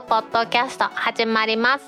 くポッドキャスト始まります。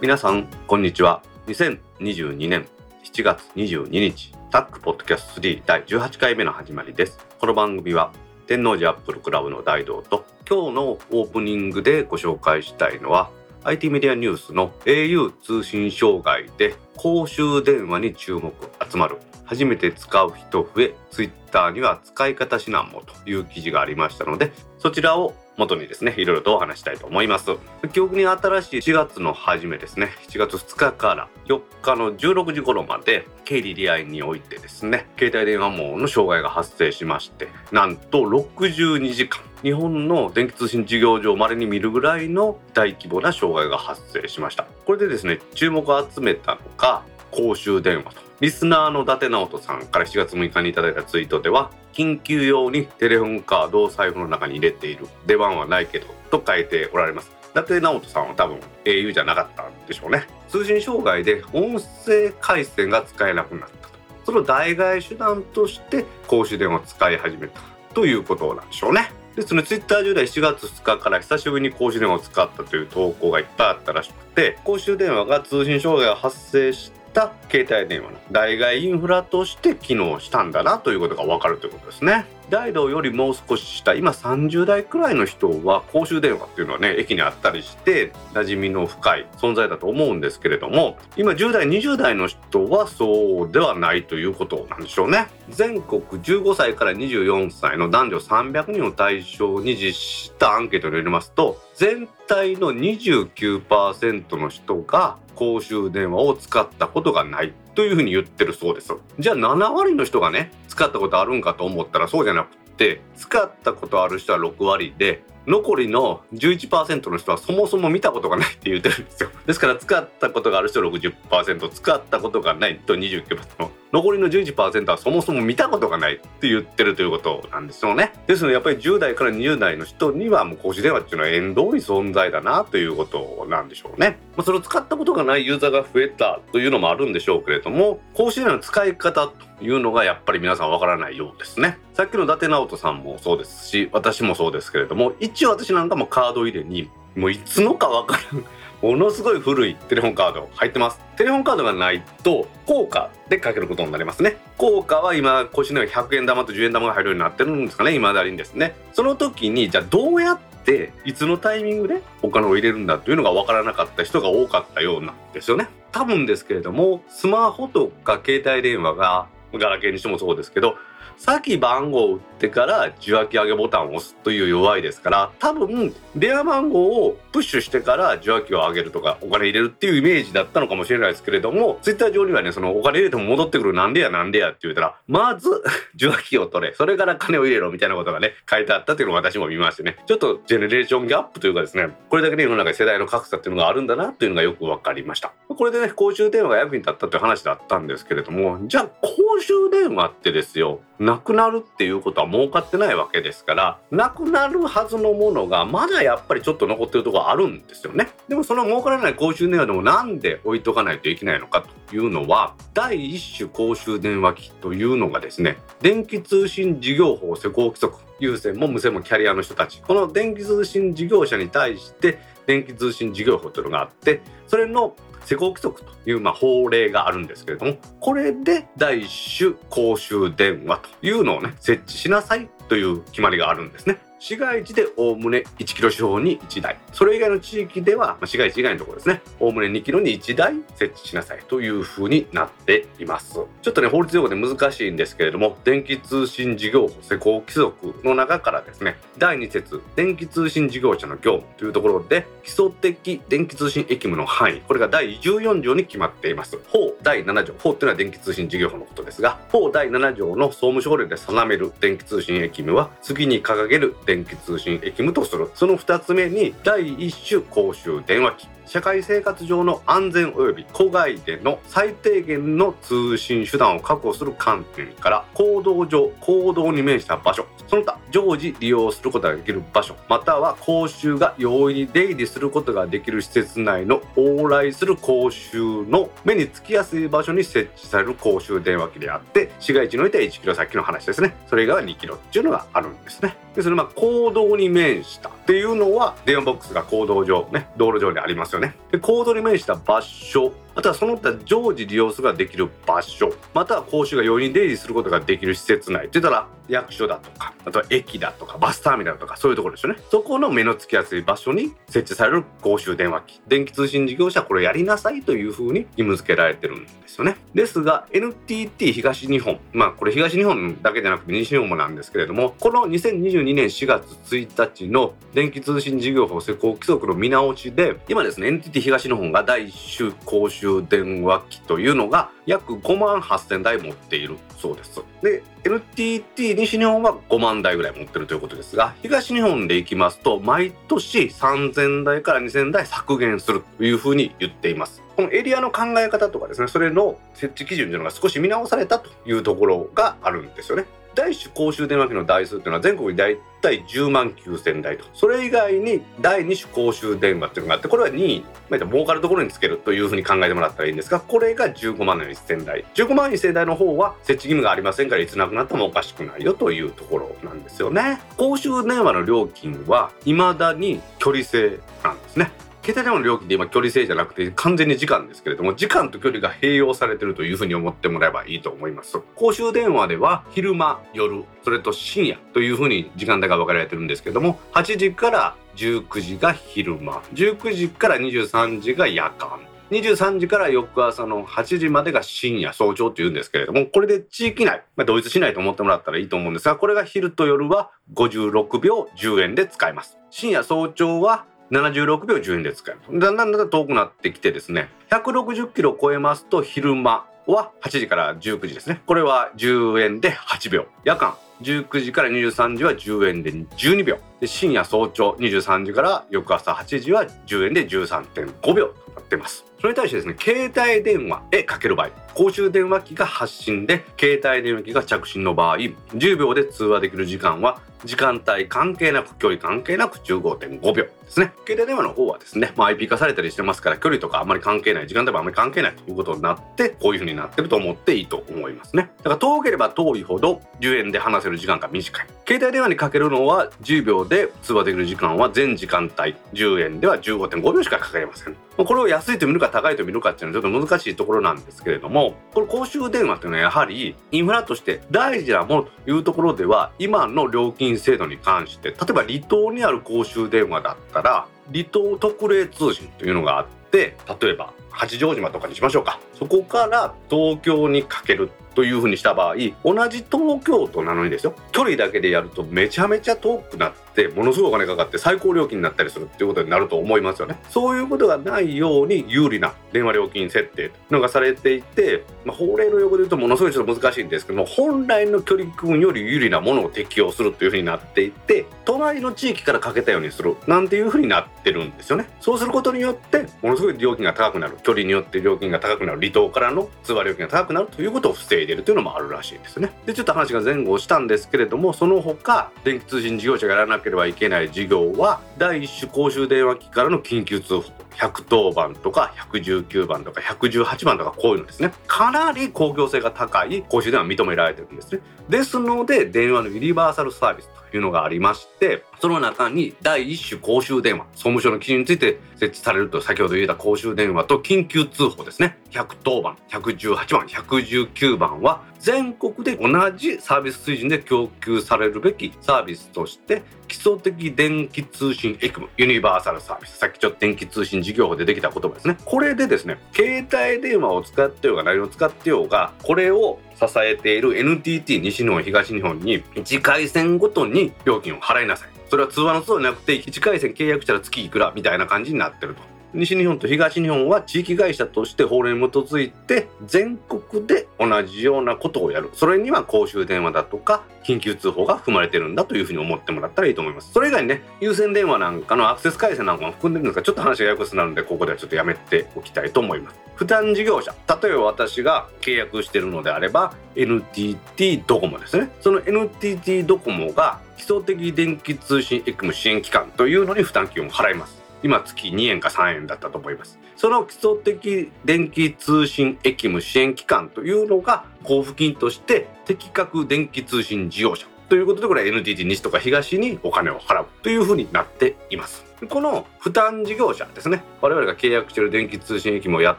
皆さんこんにちは。2022年7月22日タックポッドキャスト3第18回目の始まりです。この番組は天王寺アップルクラブの大道と今日のオープニングでご紹介したいのは IT メディアニュースの au 通信障害で公衆電話に注目集まる。初めて使う人増え Twitter には使い方指南もという記事がありましたのでそちらを元にですねいろいろとお話したいと思います。記憶に新しい4月の初めですね7月2日から4日の16時頃まで経理利合においてですね携帯電話網の障害が発生しましてなんと62時間日本の電気通信事業上まれに見るぐらいの大規模な障害が発生しました。これでですね注目を集めたのが公衆電話とリスナーの伊達直人さんから7月6日にいただいたツイートでは緊急用にテレホンカードを財布の中に入れている。出番はないけどと書いておられます。伊達直人さんは多分 au じゃなかったんでしょうね。通信障害で音声回線が使えなくなったと。その代替手段として公衆電話を使い始めたということなんでしょうね。ですので、ツイッター10代7月2日から久しぶりに公衆電話を使ったという投稿がいっぱいあったらしくて、公衆電話が通信障害が発生した携帯電話の代替インフラとして機能したんだなということが分かるということですね。大道よりもう少し下今30代くらいの人は公衆電話っていうのはね駅にあったりして馴染みの深い存在だと思うんですけれども今10代20代の人はそうではないということなんでしょうね。全国15歳から24歳の男女300人を対象に実施したアンケートによりますと全体の29%の人が公衆電話を使ったことがない。というふうに言ってるそうです。じゃあ7割の人がね使ったことあるんかと思ったらそうじゃなくて使ったことある人は6割で残りの11%の人はそもそも見たことがないって言ってるんですよ。ですから使ったことがある人60%使ったことがないと29%残りの11%はそもそも見たことがないって言ってるということなんですよね。ですのでやっぱり10代から20代の人にはもう公衆電話っていうのは縁遠い存在だなということなんでしょうね、まあ、それを使ったことがないユーザーが増えたというのもあるんでしょうけれども公衆電話の使い方というのがやっぱり皆さんわからないようですね。さっきの伊達直人さんもそうですし私もそうですけれども一応私なんかもカード入れにもういつのかわからんものすごい古いテレホンカード入ってます。テレホンカードがないと効果でかけることになりますね。効果は今腰の100円玉と10円玉が入るようになってるんですかね。今だにですね。その時にじゃあどうやっていつのタイミングでお金を入れるんだというのが分からなかった人が多かったようなんですよね。多分ですけれどもスマホとか携帯電話がガラケーにしてもそうですけど先番号を打ってから受話器上げボタンを押すという弱いですから多分電話番号をプッシュしてから受話器を上げるとかお金入れるっていうイメージだったのかもしれないですけれどもツイッター上にはねそのお金入れても戻ってくるなんでやなんでやって言うたらまず受話器を取れそれから金を入れろみたいなことがね書いてあったっていうのを私も見ましてね。ちょっとジェネレーションギャップというかですねこれだけで世の中世代の格差っていうのがあるんだなというのがよく分かりました。これでね公衆電話が役に立ったという話だったんですけれどもじゃあ公衆電話ってですよなくなるっていうことは儲かってないわけですからなくなるはずのものがまだやっぱりちょっと残ってるところあるんですよね。でもその儲からない公衆電話でもなんで置いとかないといけないのかというのは第一種公衆電話機というのがですね電気通信事業法施行規則有線も無線もキャリアの人たち。この電気通信事業者に対して電気通信事業法というのがあってそれの施行規則というまあ法令があるんですけれどもこれで第1種公衆電話というのをね設置しなさいという決まりがあるんですね。市街地でおおむね1キロ四方に1台。それ以外の地域では、まあ、市街地以外のところですね。おおむね2キロに1台設置しなさいというふうになっています。ちょっとね法律用語で難しいんですけれども電気通信事業法施行規則の中からですね第2節電気通信事業者の業務というところで基礎的電気通信役務の範囲これが第14条に決まっています。法第7条。法っていうのは電気通信事業法のことですが法第7条の総務省令で定める電気通信役務は次に掲げる電電気通信駅務とする。その2つ目に第1種公衆電話機。社会生活上の安全及び戸外での最低限の通信手段を確保する観点から行動上行動に面した場所その他常時利用することができる場所または公衆が容易に出入りすることができる施設内の往来する公衆の目につきやすい場所に設置される公衆電話機であって市街地においては1キロ先の話ですねそれが2キロっていうのがあるんですねでそれまあ行動に面したっていうのは電話ボックスが行動上ね道路上にありますよね。でコードに面した場所またはその他常時利用することができる場所または公衆が容易に出入りすることができる施設内って言ったら役所だとかあとは駅だとかバスターミナルとかそういうところですよね。そこの目のつきやすい場所に設置される公衆電話機電気通信事業者これやりなさいというふうに義務付けられてるんですよね。ですが NTT 東日本まあこれ東日本だけじゃなくて西日本もなんですけれどもこの2022年4月1日の電気通信事業法施行規則の見直しで今ですね NTT 東日本が第1種公衆電話機というのが約5万8000台持っているそうですで NTT 西日本は5万台ぐらい持ってるということですが東日本でいきますと毎年3000台から2000台削減するというふうに言っていますこのエリアの考え方とかですねそれの設置基準というのが少し見直されたというところがあるんですよね第一種公衆電話機の台数っていうのは全国に大体10万9000台と。それ以外に第2種公衆電話っていうのがあってこれは2位まあ、儲かるところにつけるというふうに考えてもらったらいいんですがこれが15万1000台。15万1000台の方は設置義務がありませんからいつなくなってもおかしくないよというところなんですよね。公衆電話の料金は未だに距離制なんですね。携帯電話の料金で今距離制じゃなくて完全に時間ですけれども時間と距離が併用されてるというふうに思ってもらえばいいと思います。公衆電話では昼間夜それと深夜というふうに時間帯が分かれてるんですけども8時から19時が昼間19時から23時が夜間23時から翌朝の8時までが深夜早朝というんですけれどもこれで地域内、ま、同一しないと思ってもらったらいいと思うんですがこれが昼と夜は56秒10円で使えます。深夜早朝は76秒10円で使えるだんだんだんだん遠くなってきてですね。160キロ超えますと昼間は8時から19時ですね。これは10円で8秒夜間19時から23時は10円で12秒で深夜早朝23時から翌朝8時は10円で13.5秒となってます。それに対してですね携帯電話へかける場合公衆電話機が発信で携帯電話機が着信の場合10秒で通話できる時間は時間帯関係なく距離関係なく15.5秒ですね。携帯電話の方はですね、まあ、IP 化されたりしてますから距離とかあんまり関係ない時間帯もあんまり関係ないということになってこういう風になってると思っていいと思いますね。だから遠ければ遠いほど10円で話せる時間が短い。携帯電話にかけるのは10秒で通話できる時間は全時間帯。10円では15.5秒しかかかりません。これを安いと見るか高いと見るかっていうのはちょっと難しいところなんですけれどもこれ公衆電話っていうのはやはりインフラとして大事なものというところでは今の料金制度に関して例えば離島にある公衆電話だったら離島特例通信というのがあって例えば八丈島とかにしましょうか。そこから東京にかけるというふうにした場合同じ東京都なのにですよ。距離だけでやるとめちゃめちゃ遠くなってものすごいお金かかって最高料金になったりするっていうことになると思いますよね。そういうことがないように有利な電話料金設定のがされていて、まあ、法令の横で言うとものすごいちょっと難しいんですけども本来の距離君より有利なものを適用するというふうになっていて隣の地域からかけたようにするなんていうふうになってるんですよね。そうすることによってものすごい料金が高くなる。距離によって料金が高くなる。離島からの通話料金が高くなるということを防いでるというのもあるらしいですね。でちょっと話が前後したんですけれどもその他電気通信事業者がやらなければいけない事業は第1種公衆電話機からの緊急通報。110番とか119番とか118番とかこういうのですね。かなり公共性が高い公衆電話認められてるんですね。ですので電話のユニバーサルサービスというのがありましてその中に第一種公衆電話総務省の基準について設置されると先ほど言った公衆電話と緊急通報ですね。110番118番119番は全国で同じサービス水準で供給されるべきサービスとして基礎的電気通信エクムユニバーサルサービス。さっきちょっと電気通信事業法でできた言葉ですね。これでですね携帯電話を使ってようが何を使ってようがこれを支えている NTT 西日本東日本に1回線ごとに料金を払いなさい。それは通話の数じゃなくて1回線契約したら月いくらみたいな感じになってると。西日本と東日本は地域会社として法令に基づいて全国で同じようなことをやる。それには公衆電話だとか緊急通報が含まれてるんだというふうに思ってもらったらいいと思います。それ以外にね優先電話なんかのアクセス回線なんかも含んでるんですがちょっと話がややこしくなるのでここではちょっとやめておきたいと思います。負担事業者例えば私が契約してるのであれば NTT ドコモですね。その NTT ドコモが基礎的電気通信エクム支援機関というのに負担金を払います。今月2円か3円だったと思います。その基礎的電気通信駅務支援機関というのが交付金として適格電気通信事業者。ということでこれは NTT 西とか東にお金を払うというふうになっています。この負担事業者ですね。我々が契約している電気通信駅もやっ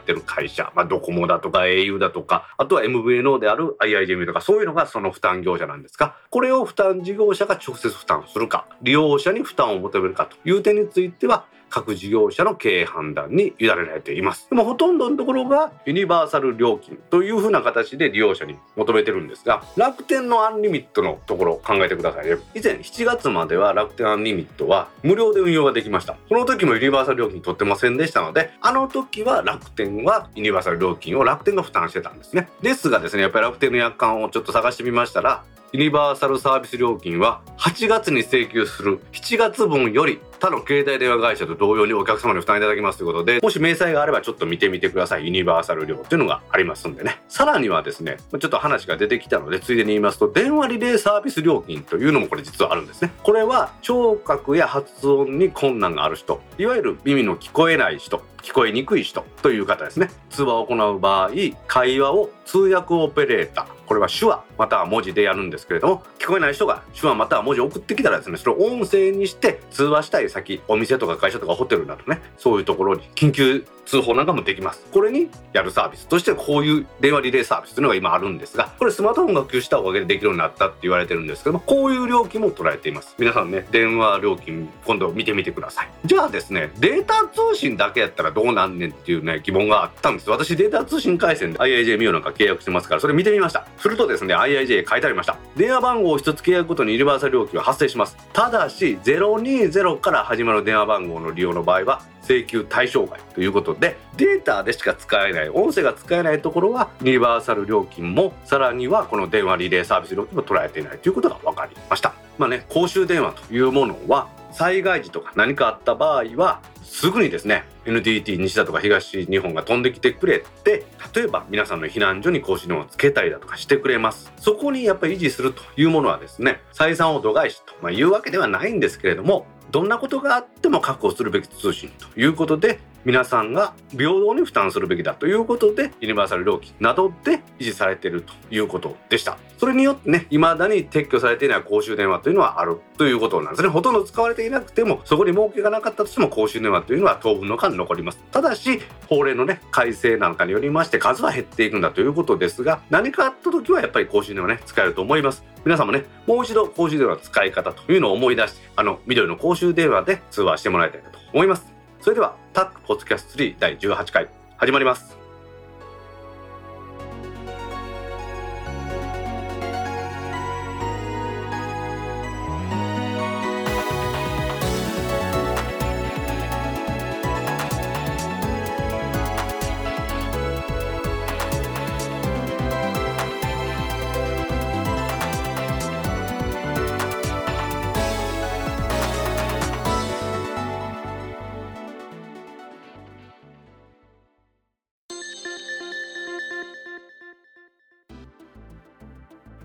てる会社、まあ、ドコモだとか au だとかあとは MVNO である IIJM とかそういうのがその負担業者なんですがこれを負担事業者が直接負担するか利用者に負担を求めるかという点については各事業者の経営判断に委ねられています。でもほとんどのところがユニバーサル料金というふうな形で利用者に求めてるんですが楽天のアンリミットのところを考えてくださいね。以前7月までは楽天アンリミットは無料で運用ができました。その時もユニバーサル料金取ってませんでしたのであの時は楽天はユニバーサル料金を楽天が負担してたんですね。ですがですねやっぱり楽天の約款をちょっと探してみましたらユニバーサルサービス料金は8月に請求する7月分より他の携帯電話会社と同様にお客様に負担いただきますということでもし明細があればちょっと見てみてください。ユニバーサル料っていうのがありますんでね。さらにはですねちょっと話が出てきたのでついでに言いますと電話リレーサービス料金というのもこれ実はあるんですね。これは聴覚や発音に困難がある人いわゆる耳の聞こえない人聞こえにくい人という方ですね。通話を行う場合会話を通訳オペレーターこれは手話または文字でやるんですけれども聞こえない人が手話または文字を送ってきたらですねそれを音声にして通話したい先お店とか会社とかホテルなどねそういうところに緊急通報なんかもできます。これにやるサービスとしてこういう電話リレーサービスというのが今あるんですがこれスマートフォンが普及したおかげでできるようになったって言われてるんですけどもこういう料金も捉えています。皆さんね電話料金今度見てみてください。じゃあですねデータ通信だけやったらどうなんねんっていうね疑問があったんです。私データ通信回線で IIJ ミオなんか契約してますからそれ見てみました。するとですね IIJ 書いてありました。電話番号を1つ契約ごとにユニバーサル料金は発生します。ただし020から始まる電話番号の利用の場合は請求対象外ということでデータでしか使えない音声が使えないところはユニバーサル料金もさらにはこの電話リレーサービス料金も捉えていないということが分かりました。まあね公衆電話というものは災害時とか何かあった場合はすぐにですね NTT 西田とか東日本が飛んできてくれて例えば皆さんの避難所に更新をつけたりだとかしてくれます。そこにやっぱり維持するというものはですね採算を度外視と、ま、いうわけではないんですけれどもどんなことがあっても確保するべき通信ということで皆さんが平等に負担するべきだということでユニバーサル料金などで維持されているということでした。それによってね未だに撤去されていない公衆電話というのはあるということなんですね。ほとんど使われていなくてもそこに儲けがなかったとしても公衆電話というのは当分の間残ります。ただし法令のね改正なんかによりまして数は減っていくんだということですが何かあった時はやっぱり公衆電話ね使えると思います。皆さんもねもう一度公衆電話の使い方というのを思い出してあの緑の公衆電話で通話してもらいたいなと思います。それではタックポッドキャスト3第18回始まります。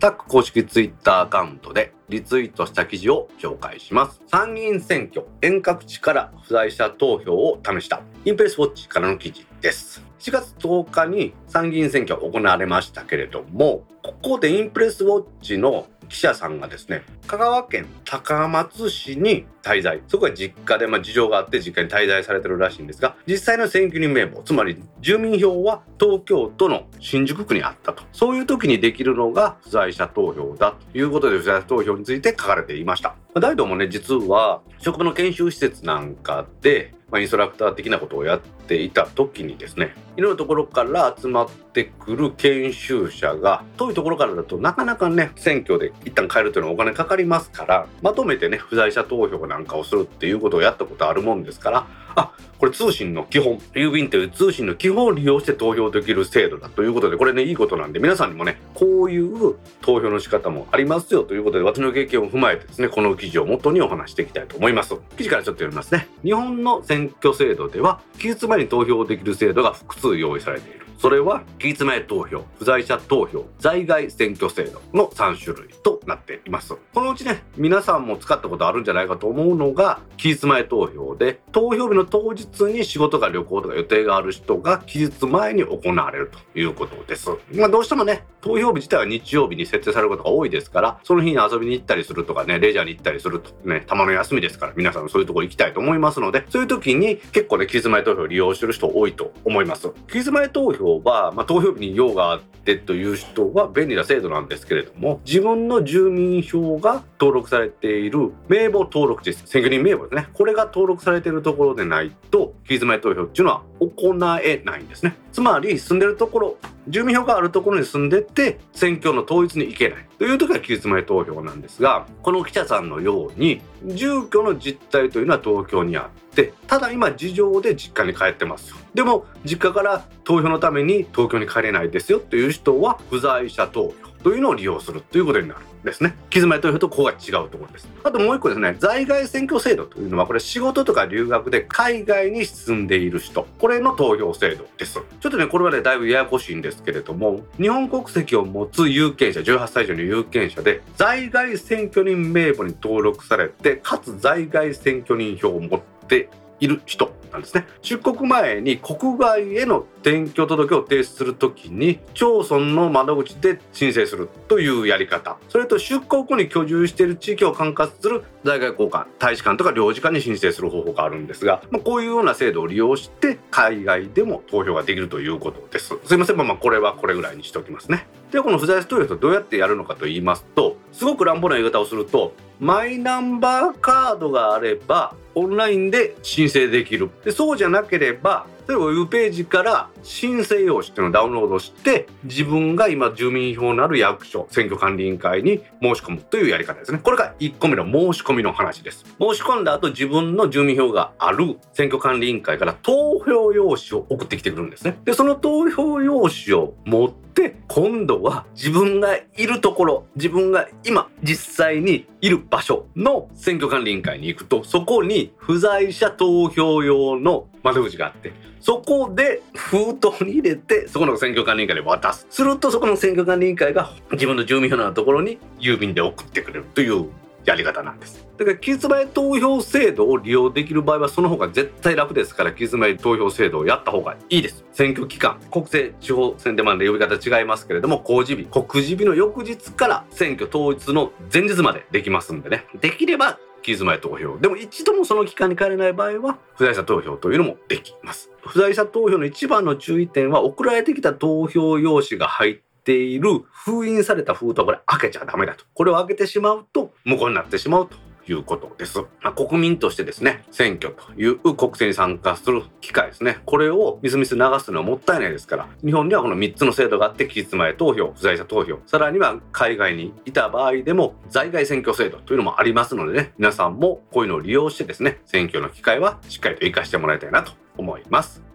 ック公式ツイッターアカウントでリツイートした記事を紹介します。参議院選挙遠隔地から不在者投票を試したインプレスウォッチからの記事です。7月10日に参議院選挙行われましたけれども、ここでインプレスウォッチの記者さんがですね香川県高松市に滞在。そこは実家で、まあ、事情があって実家に滞在されてるらしいんですが実際の選挙人名簿つまり住民票は東京都の新宿区にあったと。そういう時にできるのが不在者投票だということで不在者投票について書かれていました。大道もね実は職場の研修施設なんかでまあ、インストラクター的なことをやっていた時にですねいろんなところから集まってくる研修者が遠いところからだとなかなかね選挙で一旦変えるというのはお金かかりますからまとめてね不在者投票なんかをするっていうことをやったことあるもんですからあこれ通信の基本。郵便という通信の基本を利用して投票できる制度だということでこれねいいことなんで皆さんにもねこういう投票の仕方もありますよということで私の経験を踏まえてですねこの記事を元にお話していきたいと思います。記事からちょっと読みますね。日本の選挙制度では期日前に投票できる制度が複数用意されている。それは期日前投票不在者投票在外選挙制度の3種類となっています。このうちね皆さんも使ったことあるんじゃないかと思うのが期日前投票で投票日の当日に仕事が旅行とか予定がある人が期日前に行われるということです。まあどうしてもね投票日自体は日曜日に設定されることが多いですからその日に遊びに行ったりするとかねレジャーに行ったりするとねたまの休みですから皆さんそういうところ行きたいと思いますのでそういう時に結構ね期日前投票を利用してる人多いと思います。期日前投票は、まあ、投票日に用があってという人は便利な制度なんですけれども自分の住民票が登録されている名簿登録地選挙人名簿ですね。これが登録されているところでないと期日前投票っていうのは行えないんですね。つまり住んでるところ住民票があるところに住んでって選挙の統一に行けない。という時は期日前投票なんですがこの記者さんのように住居の実態というのは東京にあってただ今事情で実家に帰ってますよ。でも実家から投票のために東京に帰れないですよという人は不在者投票というのを利用するということになる。ですね。キズマイ投票とここが違うところです。あともう一個ですね、在外選挙制度というのはこれ仕事とか留学で海外に住んでいる人、これの投票制度です。ちょっとね、これはね、だいぶややこしいんですけれども、日本国籍を持つ有権者、18歳以上の有権者で、在外選挙人名簿に登録されて、かつ在外選挙人票を持っている人なんですね。出国前に国外への転居届を提出するときに町村の窓口で申請するというやり方。それと出国後に居住している地域を管轄する在外交換大使館とか領事館に申請する方法があるんですが、まあ、こういうような制度を利用して海外でも投票ができるということです。すいません。まあこれはこれぐらいにしておきますね。ではこの不在者投票とどうやってやるのかと言いますとすごく乱暴な言い方をするとマイナンバーカードがあればオンラインで申請できる。でそうじゃなければ例えばウェブページから申請用紙っていうのをダウンロードして自分が今住民票のある役所選挙管理委員会に申し込むというやり方ですね。これが1個目の申し込みの話です。申し込んだ後自分の住民票がある選挙管理委員会から投票用紙を送ってきてくるんですね。でその投票用紙を持って今度は自分がいるところ自分が今実際にいる場所の選挙管理委員会に行くとそこに不在者投票用の窓口があってそこで封筒に入れてそこの選挙管理委員会で渡す。するとそこの選挙管理委員会が自分の住民票のところに郵便で送ってくれるというやり方なんです。だから期日前投票制度を利用できる場合はその方が絶対楽ですから期日前投票制度をやった方がいいです。選挙期間国政地方選でまで呼び方違いますけれども公示日告示日の翌日から選挙統一の前日までできますんでね。できれば期日前投票。でも一度もその期間に帰れない場合は不在者投票というのもできます。不在者投票の一番の注意点は送られてきた投票用紙が入っている封印された封筒これ開けちゃダメだと。これを開けてしまうと無効になってしまうと。いうことです。まあ、国民としてですね、選挙という国政に参加する機会ですね。これをみすみす流すのはもったいないですから、日本にはこの3つの制度があって、期日前投票、不在者投票、さらには海外にいた場合でも在外選挙制度というのもありますのでね、皆さんもこういうのを利用してですね、選挙の機会はしっかりと活かしてもらいたいなと思います。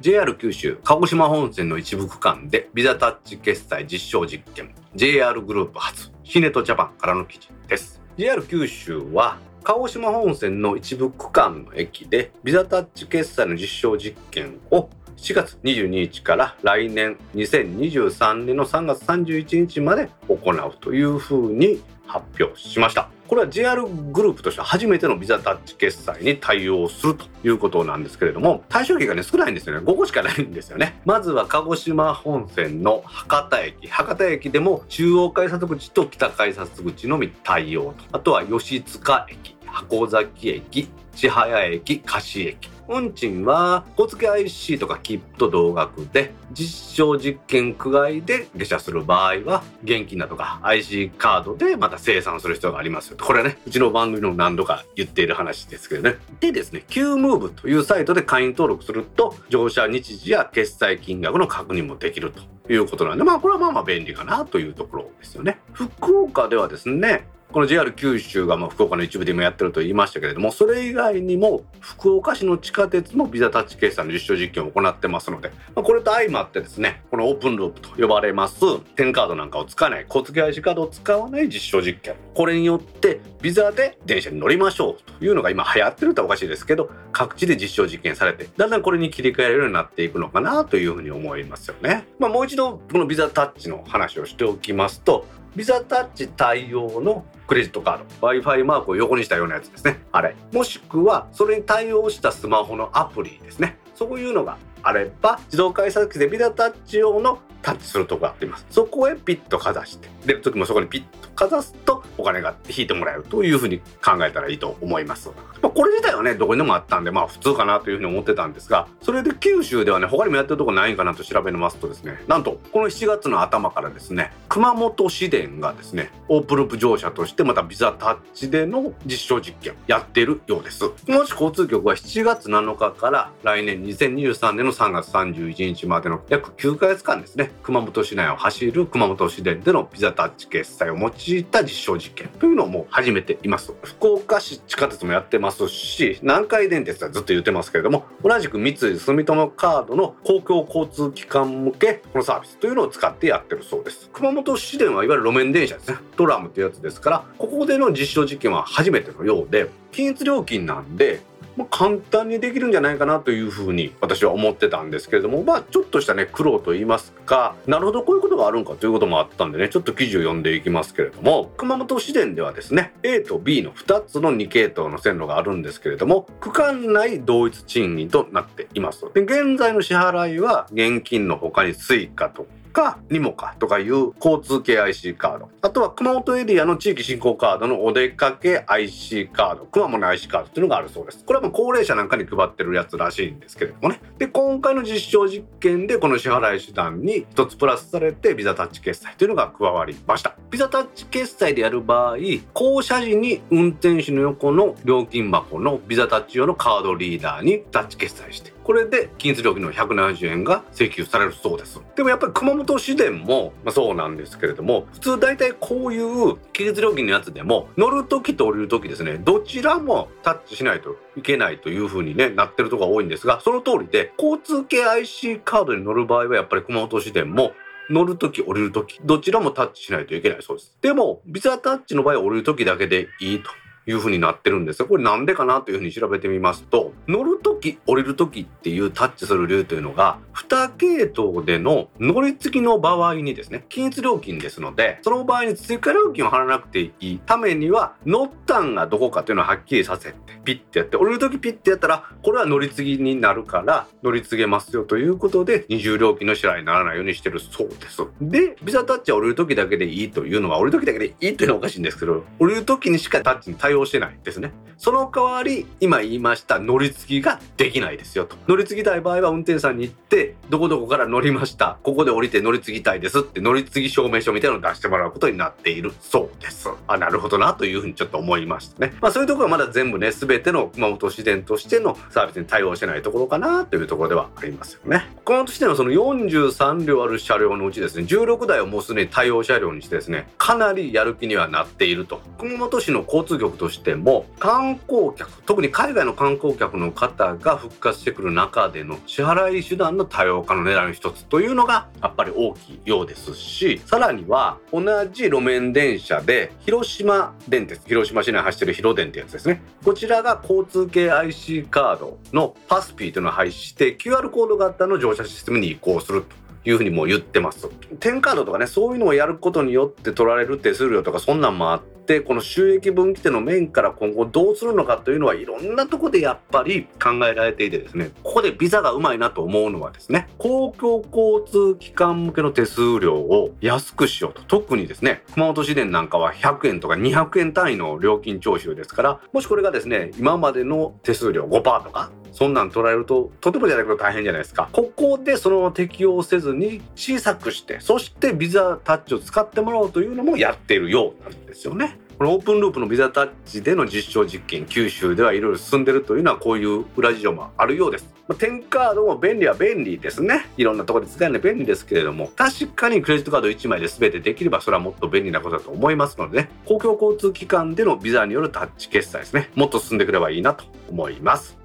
JR 九州鹿児島本線の一部区間でビザタッチ決済実証実験 JR グループ初ヒネトジャパンからの記事です JR 九州は鹿児島本線の一部区間の駅でビザタッチ決済の実証実験を7月22日から来年2023年の3月31日まで行うというふうに発表しました。これは JR グループとしては初めてのビザタッチ決済に対応するということなんですけれども対象駅がね少ないんですよね。5個しかないんですよね。まずは鹿児島本線の博多駅。博多駅でも中央改札口と北改札口のみ対応と。あとは吉塚駅箱崎駅千早駅樫駅。運賃は小付 IC とか切符と同額で実証実験区外で下車する場合は現金だとか IC カードでまた生産する必要がありますよ。これはねうちの番組の何度か言っている話ですけどね。でですね QMove というサイトで会員登録すると乗車日時や決済金額の確認もできるということなんでまあこれはまあまあ便利かなというところですよね。福岡ではですねこの JR 九州がまあ福岡の一部で今やってると言いましたけれどもそれ以外にも福岡市の地下鉄もビザタッチ決済の実証実験を行ってますので、まあ、これと相まってですねこのオープンループと呼ばれますテンカードなんかを使わない小付 IC カードを使わない実証実験これによってビザで電車に乗りましょうというのが今流行ってるとはおかしいですけど各地で実証実験されてだんだんこれに切り替えるようになっていくのかなというふうに思いますよね。まあ、もう一度このビザタッチの話をしておきますとビザタッチ対応のクレジットカード。Wi-Fi マークを横にしたようなやつですね。あれ。もしくはそれに対応したスマホのアプリですね。そういうのがあれば自動改札機でビザタッチ用のタッチするとこがあります。そこへピッとかざして。出る時もそこにピッとかざすとお金が引いてもらえるというふうに考えたらいいと思います、まあ、これ自体はねどこにでもあったんでまあ普通かなというふうに思ってたんですがそれで九州ではね他にもやってるとこないんかなと調べますとですねなんとこの7月の頭からですね熊本市電がですねオープループ乗車としてまたビザタッチでの実証実験やっているようです。もし交通局は7月7日から来年2023年の3月31日までの約9ヶ月間ですね熊本市内を走る熊本市電でのビザタッチ決済を用いた実証実験というのをもう始めています。福岡市地下鉄もやってますし南海電鉄はずっと言ってますけれども同じく三井住友カードの公共交通機関向けこのサービスというのを使ってやってるそうです。熊本市電はいわゆる路面電車ですねトラムってやつですからここでの実証実験は初めてのようで均一料金なんでまあ、簡単にできるんじゃないかなというふうに私は思ってたんですけれどもまあちょっとしたね苦労と言いますかなるほどこういうことがあるんかということもあったんでねちょっと記事を読んでいきますけれども熊本市電ではですね A と B の2つの2系統の線路があるんですけれども区間内同一賃金となっています。で現在の支払いは現金の他に Suica とかニモカとかいう交通系 IC カード。あとは熊本エリアの地域振興カードのお出かけ IC カード。くまモンの IC カードっていうのがあるそうです。これはもう高齢者なんかに配ってるやつらしいんですけれどもね。で今回の実証実験でこの支払い手段に一つプラスされてビザタッチ決済というのが加わりました。ビザタッチ決済でやる場合降車時に運転手の横の料金箱のビザタッチ用のカードリーダーにタッチ決済してこれで均一料金の170円が請求されるそうです。でもやっぱり熊本市電も、まあ、そうなんですけれども普通大体こういう均一料金のやつでも乗る時と降りる時ですねどちらもタッチしないといけないという風にねなってるとこが多いんですがその通りで交通系 IC カードに乗る場合はやっぱり熊本市電も乗るとき降りるときどちらもタッチしないといけないそうです。でもビザタッチの場合は降りるときだけでいいと。いう風になってるんですがこれなんでかなというふうに調べてみますと乗る時降りる時っていうタッチする理由というのが2系統での乗り継ぎの場合にですね均一料金ですのでその場合に追加料金を払わなくていいためには乗ったんがどこかというのをはっきりさせてピッてやって降りる時ピッてやったらこれは乗り継ぎになるから乗り継げますよということで二重料金の支払いにならないようにしてるそうです。でビザタッチは降りる時だけでいいというのは降りる時だけでいいというのはおかしいんですけど降りる時にしかタッチに対応してないですね。その代わり今言いました乗り継ぎができないですよと。乗り継ぎたい場合は運転手さんに行ってどこどこから乗りました。ここで降りて乗り継ぎたいですって乗り継ぎ証明書みたいなのを出してもらうことになっているそうです。あなるほどなというふうにちょっと思いましたね。まあそういうところはまだ全部ね全ての熊本市電としてのサービスに対応してないところかなというところではありますよね。熊本市電はその43両ある車両のうちですね16台をもうすでに対応車両にしてですねかなりやる気にはなっていると。熊本市の交通局としても観光客特に海外の観光客の方が復活してくる中での支払い手段の多様化の狙いの一つというのがやっぱり大きいようですしさらには同じ路面電車で広島電鉄広島市内走ってる広電ってやつですね。こちらが交通系 IC カードのパスピーというのを廃止して QR コード型の乗車システムに移行すると。いうふうにも言ってます。テンカードとかねそういうのをやることによって取られる手数料とかそんなんもあってこの収益分岐点の面から今後どうするのかというのはいろんなとこでやっぱり考えられていてですねここでビザがうまいなと思うのはですね公共交通機関向けの手数料を安くしようと特にですね熊本市電なんかは100円とか200円単位の料金徴収ですからもしこれがですね今までの手数料5%とかそんなん捉えるととてもじゃないけど大変じゃないですかここでその適用せずに小さくしてそしてビザタッチを使ってもらおうというのもやっているようなんですよねこのオープンループのビザタッチでの実証実験九州ではいろいろ進んでるというのはこういう裏事情もあるようです。まあ、10カードも便利は便利ですね。いろんなところで使えるの便利ですけれども確かにクレジットカード1枚で全てできればそれはもっと便利なことだと思いますのでね公共交通機関でのビザによるタッチ決済ですねもっと進んでくればいいなと思います。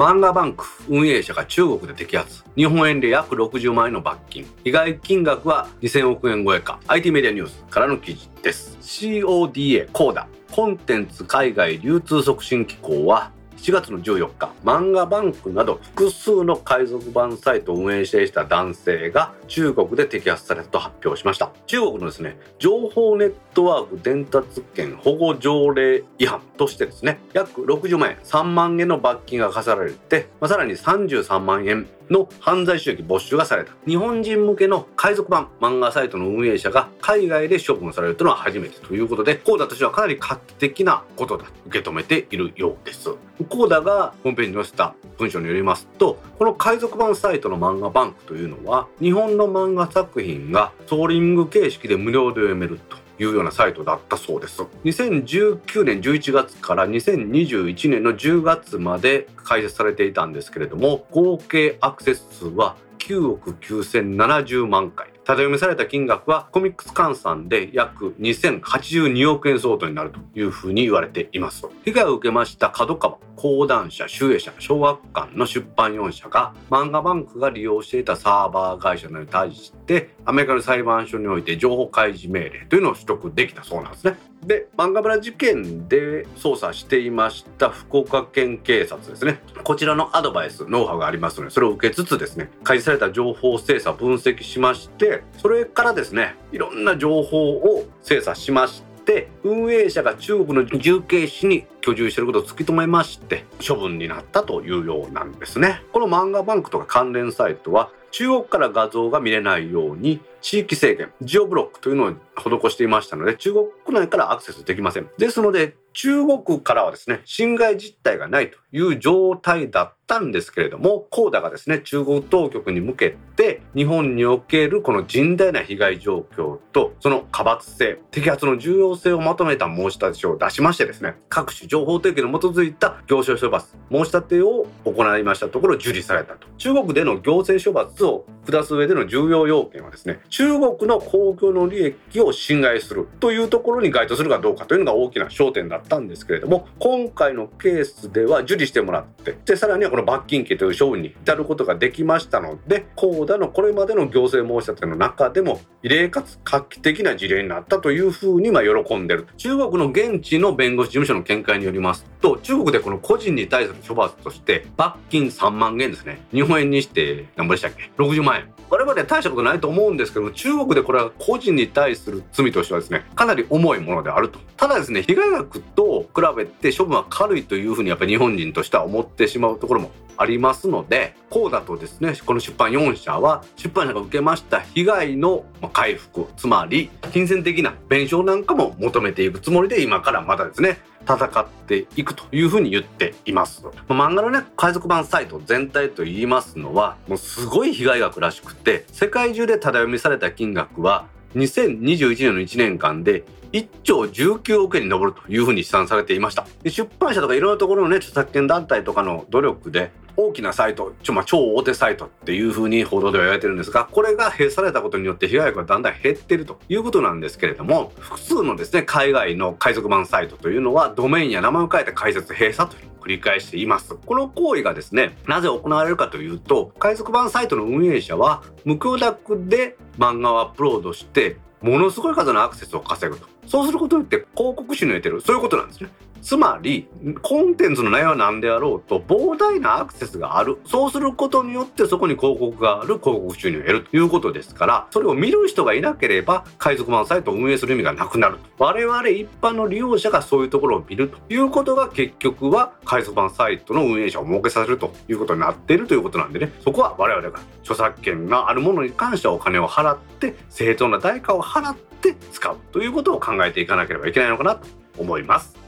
漫画バンク運営者が中国で摘発。日本円で約60万円の罰金。被害金額は2000億円超えか。IT メディアニュースからの記事です。CODA コーダ。コンテンツ海外流通促進機構は4月の14日漫画バンクなど複数の海賊版サイトを運営していた男性が中国で摘発されたと発表しました。中国のですね情報ネットワーク伝達権保護条例違反としてですね約60万円3万円の罰金が課されて、まあ、さらに33万円の犯罪収益没収がされた。日本人向けの海賊版漫画サイトの運営者が海外で処分されるというのは初めてということでコーダとしてはかなり画期的なことだと受け止めているようです。コーダがホームページに載せた文章によりますとこの海賊版サイトの漫画バンクというのは日本の漫画作品がソーリング形式で無料で読めると。いうようなサイトだったそうです。2019年11月から2021年の10月まで開設されていたんですけれども合計アクセス数は9億9070万回。ただ読みされた金額はコミックス換算で約2082億円相当になるというふうに言われています。被害を受けました角川講談社集英社小学館の出版4社が漫画バンクが利用していたサーバー会社に対してアメリカの裁判所において情報開示命令というのを取得できたそうなんですね。で漫画村事件で捜査していました福岡県警察ですね。こちらのアドバイスノウハウがありますのでそれを受けつつですね開示された情報精査分析しましてそれからですねいろんな情報を精査しまして運営者が中国の重慶市に居住していることを突き止めまして処分になったというようなんですね。この漫画バンクとか関連サイトは中国から画像が見れないように地域制限ジオブロックというのを施していましたので中国内からアクセスできません。ですので中国からはですね侵害実態がないという状態だったんですけれどもコーダがですね中国当局に向けて日本におけるこの甚大な被害状況とその過罰性摘発の重要性をまとめた申し立て書を出しましてですね各種情報提供に基づいた行政処罰申し立てを行いましたところ受理されたと。中国での行政処罰を下す上での重要要件はですね中国の公共の利益を侵害するというところに該当するかどうかというのが大きな焦点だったんですけれども今回のケースでは受理してもらってでさらにはこの罰金刑という処分に至ることができましたのでコーダのこれまでの行政申し立ての中でも異例かつ画期的な事例になったというふうにま喜んでる。中国の現地の弁護士事務所の見解によりますと中国でこの個人に対する処罰として罰金3万円ですね。日本円にして何ぼでしたっけ？60万円。我々は大したことないと思うんですけど中国でこれは個人に対する罪としてはですねかなり重いものであると。ただですね被害額と比べて処分は軽いというふうにやっぱり日本人としては思ってしまうところもありますのでこうだとですねこの出版4社は出版社が受けました被害の回復つまり金銭的な弁償なんかも求めていくつもりで今からまたですね戦っていくというふうに言っています。漫画のね海賊版サイト全体と言いますのはもうすごい被害額らしくて世界中でただ読みされた金額は2021年の1年間で1兆19億円に上るというふうに試算されていました出版社とかいろんなところのね著作権団体とかの努力で大きなサイトちょ、まあ、超大手サイトっていうふうに報道では言われてるんですがこれが閉鎖されたことによって被害額がだんだん減ってるということなんですけれども複数のですね海外の海賊版サイトというのはドメインや名前を変えて開設閉鎖という繰り返しています。この行為がですねなぜ行われるかというと海賊版サイトの運営者は無許諾で漫画をアップロードしてものすごい数のアクセスを稼ぐと。そうすることによって広告収入を得てるそういうことなんですね。つまりコンテンツの内容は何であろうと膨大なアクセスがある。そうすることによってそこに広告がある広告収入を得るということですからそれを見る人がいなければ海賊版サイトを運営する意味がなくなると。我々一般の利用者がそういうところを見るということが結局は海賊版サイトの運営者を儲けさせるということになっているということなんでね。そこは我々が著作権があるものに関してはお金を払って正当な代価を払って使うということを考えていかなければいけないのかなと思います。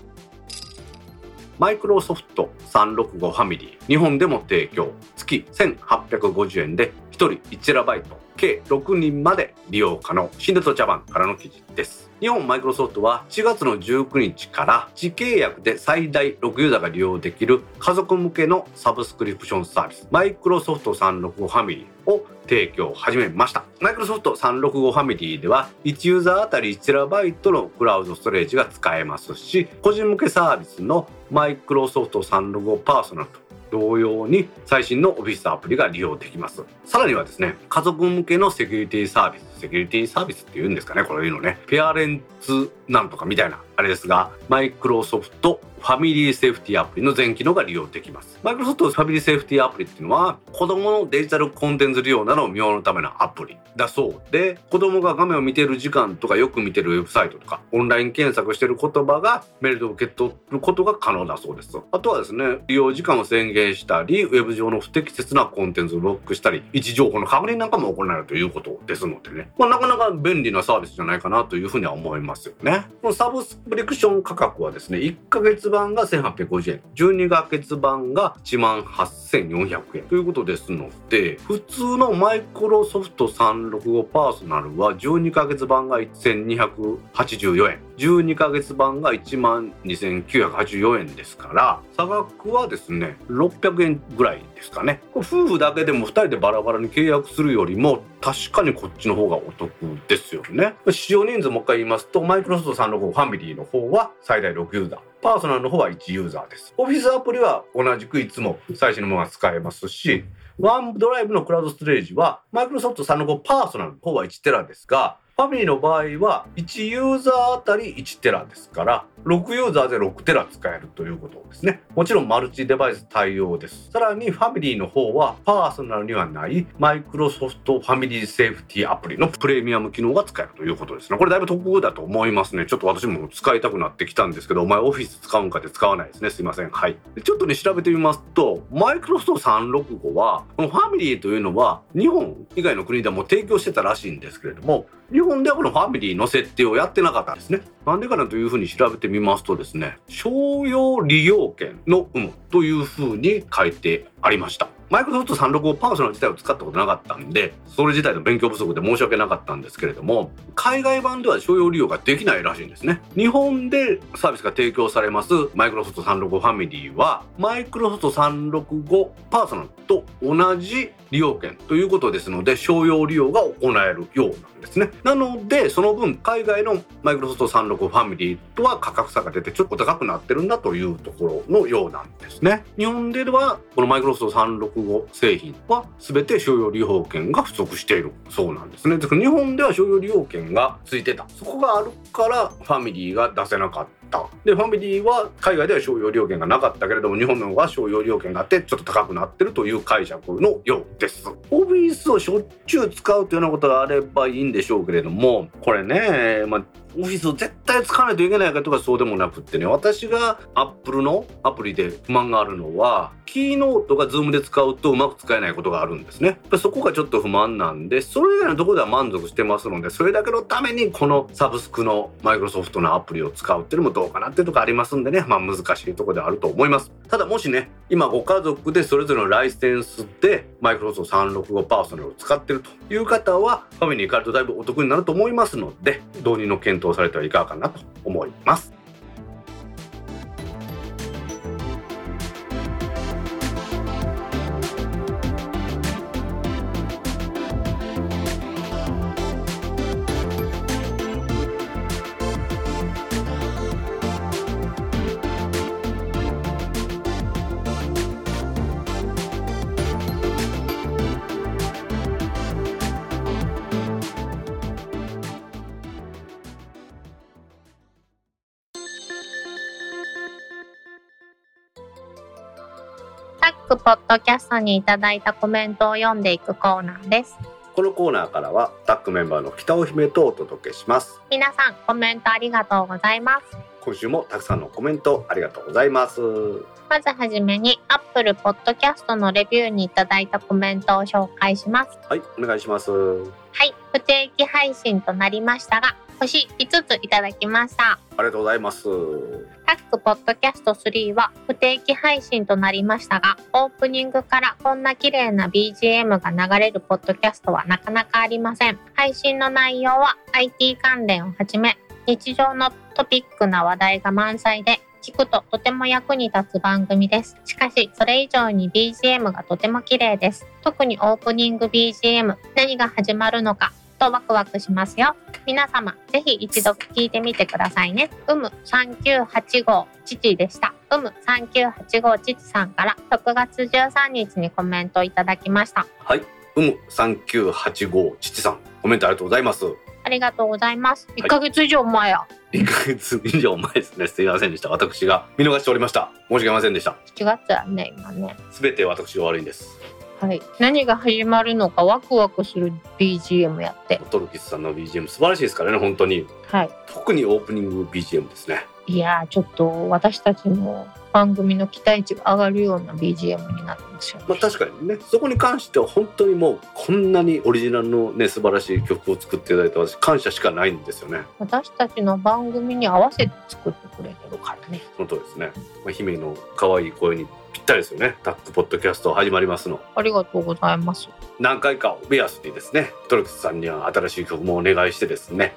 マイクロソフト365ファミリー。日本でも提供。月1850円で1人 1TB 計6人まで利用可能。新ネットジャパンからの記事です。日本マイクロソフトは4月の19日から自契約で最大6ユーザーが利用できる家族向けのサブスクリプションサービスマイクロソフト365ファミリーを提供を始めました。マイクロソフト365ファミリーでは1ユーザーあたり 1TB のクラウドストレージが使えますし個人向けサービスのマイクロソフト365パーソナルと同様に最新のオフィスアプリが利用できます。さらにはですね家族向けのセキュリティサービスセキュリティサービスっていうんですかねこれいうのねペアレンツなんとかみたいなあれですがマイクロソフトファミリーセーフティアプリの全機能が利用できます。マイクロソフトファミリーセーフティアプリっていうのは子供のデジタルコンテンツ利用などを見守るためのアプリだそうで子供が画面を見てる時間とかよく見てるウェブサイトとかオンライン検索してる言葉がメールで受け取ることが可能だそうです。あとはですね利用時間を宣言したりウェブ上の不適切なコンテンツをロックしたり位置情報の確認なんかも行えるということですのでね、まあ、なかなか便利なサービスじゃないかなというふうには思いますよね。このサブスクリプション価格はですね1ヶ月版が1850円12ヶ月版が1万8400円。ということですので普通のマイクロソフト365パーソナルは12ヶ月版が1284円。12ヶ月版が1万2984円ですから差額はですね600円ぐらいですかね。夫婦だけでも2人でバラバラに契約するよりも確かにこっちの方がお得ですよね。使用人数もう一回言いますとマイクロソフト365ファミリーの方は最大6ユーザー。パーソナルの方は1ユーザーです。オフィスアプリは同じくいつも最新のものが使えますし、ワンドライブのクラウドストレージは、マイクロソフト365パーソナルの方は1テラですが、ファミリーの場合は1ユーザーあたり1テラですから6ユーザーで6テラ使えるということですね。もちろんマルチデバイス対応です。さらにファミリーの方はパーソナルにはないマイクロソフトファミリーセーフティアプリのプレミアム機能が使えるということですね。これだいぶ得だと思いますね。ちょっと私も使いたくなってきたんですけどお前オフィス使うんかって使わないですね。すいません。はい。ちょっとね調べてみますとマイクロソフト365はこのファミリーというのは日本以外の国でも提供してたらしいんですけれども日本ではこのファミリーの設定をやってなかったんですね。なんでかなというふうに調べてみますとですね、商用利用権の有無というふうに書いてありました。マイクロソフト365パーソナル自体を使ったことなかったんで、それ自体の勉強不足で申し訳なかったんですけれども、海外版では商用利用ができないらしいんですね。日本でサービスが提供されますマイクロソフト365ファミリーは、マイクロソフト365パーソナルと同じ利用権ということですので、商用利用が行えるようなんですね。なので、その分、海外のマイクロソフト365ファミリーとは価格差が出てちょっと高くなってるんだというところのようなんですね。日本では、このマイクロソフト365語製品は全て所有利用権が不足しているそうなんですね。だから日本では所有利用権がついてた。そこがあるからファミリーが出せなかった。で、ファミリーは海外では商用利用権がなかったけれども、日本の方が商用利用権があってちょっと高くなってるという解釈のようです。オフィスをしょっちゅう使うというようなことがあればいいんでしょうけれども、これね、まあオフィスを絶対使わないといけないかとかそうでもなくってね私が Apple のアプリで不満があるのはキーノートが Zoom で使うとうまく使えないことがあるんですね。そこがちょっと不満なんでそれ以外のところでは満足してますのでそれだけのためにこのサブスクのマイクロソフトのアプリを使うっていうのもどうかなっていうとこありますんでね。まあ難しいところであると思います。ただもしね今ご家族でそれぞれのライセンスでマイクロソフト365パーソナルを使ってるという方はファミリーに変えるとだいぶお得になると思いますので導入の検討されてはいかがかなと思います。ックポッドキャストにいただいたコメントを読んでいくコーナーです。このコーナーからはタックメンバーの北尾姫とお届けします。皆さんコメントありがとうございます。今週もたくさんのコメントありがとうございます。まずはじめに Apple Podcast のレビューにいただいたコメントを紹介します。はいお願いします。はい不定期配信となりましたが星5ついただきました。ありがとうございます。タックポッドキャスト3は不定期配信となりましたが、オープニングからこんな綺麗な BGM が流れるポッドキャストはなかなかありません。配信の内容は IT 関連をはじめ、日常のトピックな話題が満載で、聞くととても役に立つ番組です。しかし、それ以上に BGM がとても綺麗です。特にオープニング BGM、何が始まるのか、とワクワクしますよ。皆様、ぜひ一度聞いてみてくださいね。うむ3985父でした。うむ3985父さんから6月13日にコメントいただきました。はい。うむ3985父さん、コメントありがとうございます。ありがとうございます。1ヶ月以上前や。1ヶ月以上前ですね。すいませんでした。私が見逃しておりました。申し訳ありませんでした。7月やね、今ね。すべて私が悪いんです。はい。何が始まるのかワクワクする BGM やって。トルキスさんの BGM 素晴らしいですからね、本当に。はい。特にオープニング BGM ですね。いやー、ちょっと私たちの番組の期待値が上がるような BGM になってますよね。まあ確かにね、そこに関しては本当にもうこんなにオリジナルのね、素晴らしい曲を作っていただいて私感謝しかないんですよね。私たちの番組に合わせて作ってくれてるからね。その通りですね。まあ、姫の可愛い声にぴったりですよね。タックポッドキャスト始まりますの。ありがとうございます。何回かを目安にですね、トルキスさんには新しい曲もお願いしてですね、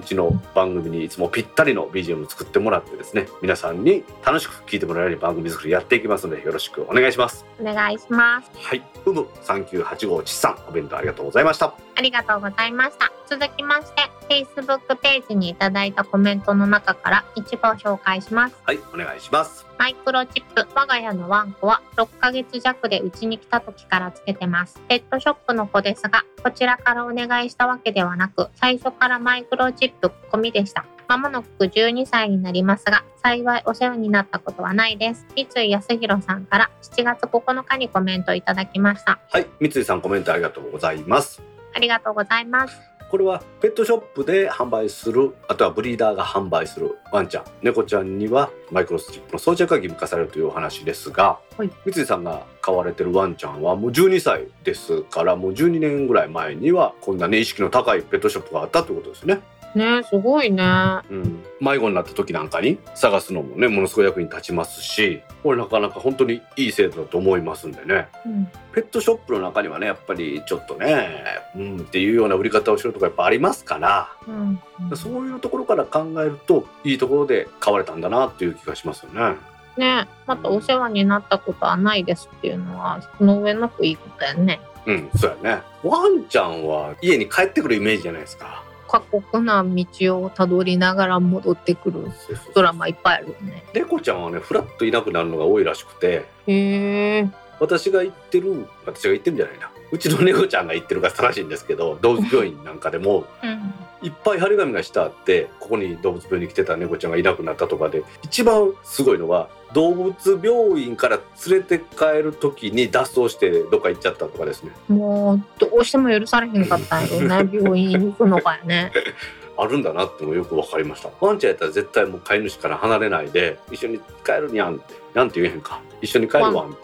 うちの番組にいつもぴったりの BGM を作ってもらってですね、皆さんに楽しく聴いてもらえるように番組作りやっていきますのでよろしくお願いします。お願いします。はい。うむ3985ちさん、お弁当ありがとうございました。ありがとうございました。続きまして、Facebook ページにいただいたコメントの中から一部を紹介します。はい、お願いします。マイクロチップ、我が家のワンコは6ヶ月弱でうちに来た時からつけてます。ペットショップの子ですが、こちらからお願いしたわけではなく、最初からマイクロチップ込みでした。まもなく12歳になりますが、幸いお世話になったことはないです。三井康弘さんから7月9日にコメントいただきました。はい、三井さんコメントありがとうございます。ありがとうございます。これはペットショップで販売するあとはブリーダーが販売するワンちゃん猫ちゃんにはマイクロスチップの装着が義務化されるというお話ですが、はい三井さんが飼われてるワンちゃんはもう12歳ですからもう12年ぐらい前にはこんなね意識の高いペットショップがあったということですね。ねすごいね。うん、迷子になった時なんかに探すのもねものすごい役に立ちますしこれなかなか本当にいい制度だと思いますんでねうん、ペットショップの中にはねやっぱりちょっとねうんっていうような売り方をしてるとこやっぱありますからうん、そういうところから考えるといいところで買われたんだなっていう気がしますよね。ねまたお世話になったことはないですっていうのはその上なくいいことやね。うん、そうやね。ワンちゃんは家に帰ってくるイメージじゃないですか。過酷な道をたどりながら戻ってくるドラマいっぱいあるよね。猫ちゃんはねフラッといなくなるのが多いらしくてへえ。私が行ってる私が行ってるんじゃないなうちの猫ちゃんが行ってるが正しいんですけど動物病院なんかでも うん。いっぱい張り紙がしてあってここに動物病院に来てた猫ちゃんがいなくなったとかで一番すごいのは動物病院から連れて帰る時に脱走してどっか行っちゃったとかですね。もうどうしても許されへんかったんやろね病院に行くのかやね。あるんだなってのもよく分かりました。ワンちゃんやったら絶対もう飼い主から離れないで一緒に帰るにゃんってなんて言えへんか。一緒に帰るわんって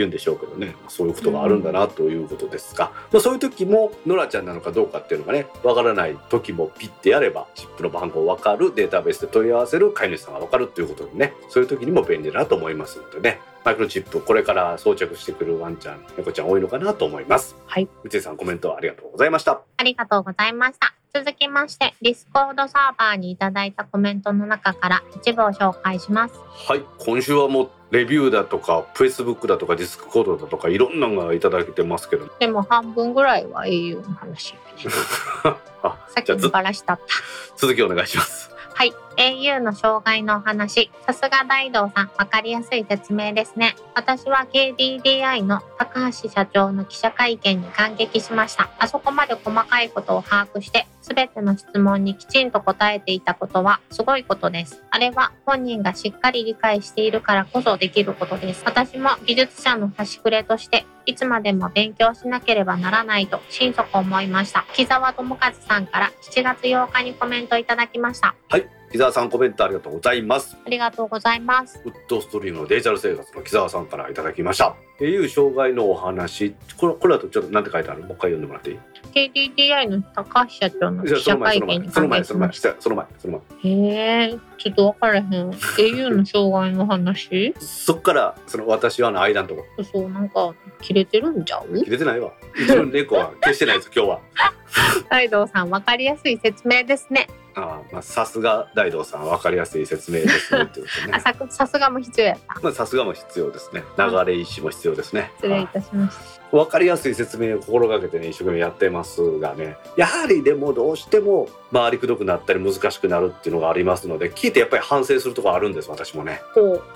言うんでしょうけどねそういうことがあるんだなということですが、まあ、そういう時もノラちゃんなのかどうかっていうのがね分からない時もピッてやればチップの番号分かるデータベースで問い合わせる飼い主さんが分かるっていうことでねそういう時にも便利だなと思いますのでねマイクロチップこれから装着してくるワンちゃん猫ちゃん多いのかなと思いますはい。三井さんコメントありがとうございましたありがとうございました。続きまして、 Discord サーバーにいただいたコメントの中から一部を紹介します。はい今週はもうレビューだとかフェイスブックだとか Discord だとかいろんなのがいただけてますけどでも半分ぐらいは au の話。あじった。続きお願いしますはい。au の障害のお話。さすが大道さん、わかりやすい説明ですね。私は KDDI の高橋社長の記者会見に感激しました。あそこまで細かいことを把握して、すべての質問にきちんと答えていたことはすごいことです。あれは本人がしっかり理解しているからこそできることです。私も技術者の端くれとして、いつまでも勉強しなければならないと心底思いました。木沢智和さんから7月8日にコメントいただきました。木澤さんコメントありがとうございます。ありがとうございます。ウッドストリームのデジタル生活の木澤さんからいただきました。au 障害のお話。これこれだとちょっと何て書いてある？もう一回読んでもらっていい？KDDI の高橋社長の記者会その前見にその前その前。その前その前へえ、ちょっと分からへん。au の障害の話？そっからその私はの間のとこ。そう、なんか、切れてるんちゃう？切れてないわ。うちの猫は消してないです今日は。大道さん、分かりやすい説明ですね。ああまあさすが大道さん分かりやすい説明ですねってことあ、ねささすがも必要やった。まあさすがも必要ですね流れ石も必要ですね失礼いたしました。分かりやすい説明を心がけてね一生懸命やってますがねやはりでもどうしても回りくどくなったり難しくなるっていうのがありますので聞いてやっぱり反省するところあるんです私もね。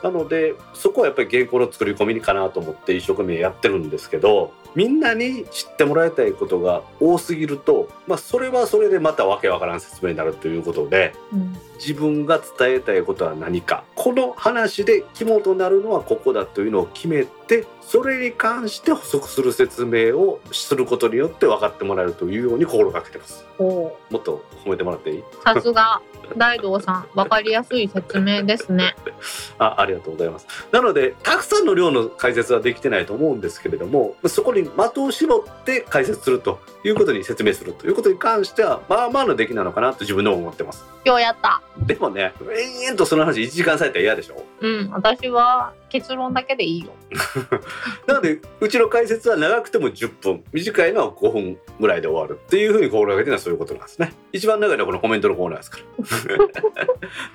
なのでそこはやっぱり原稿の作り込みかなと思って一生懸命やってるんですけどみんなに知ってもらいたいことが多すぎると、まあ、それはそれでまたわけわからん説明になるということでうん。自分が伝えたいことは何かこの話で肝となるのはここだというのを決めてそれに関して補足する説明をすることによって分かってもらえるというように心がけてますこもっと褒めてもらっていい？う。さすが、大道さん、分かりやすい説明ですね。あありがとうございますなのでたくさんの量の解説はできてないと思うんですけれどもそこに的を絞って解説するということに説明するということに関してはまあまあの出来なのかなと自分でも思ってますようやった。でもね延々とその話1時間されたら嫌でしょ？うん、私は結論だけでいいよ。なのでうちの解説は長くても10分短いのは5分ぐらいで終わる。っていうふうに心がけてるのはそういうことなんですね。一番長いのはこのコメントのコーナーですから。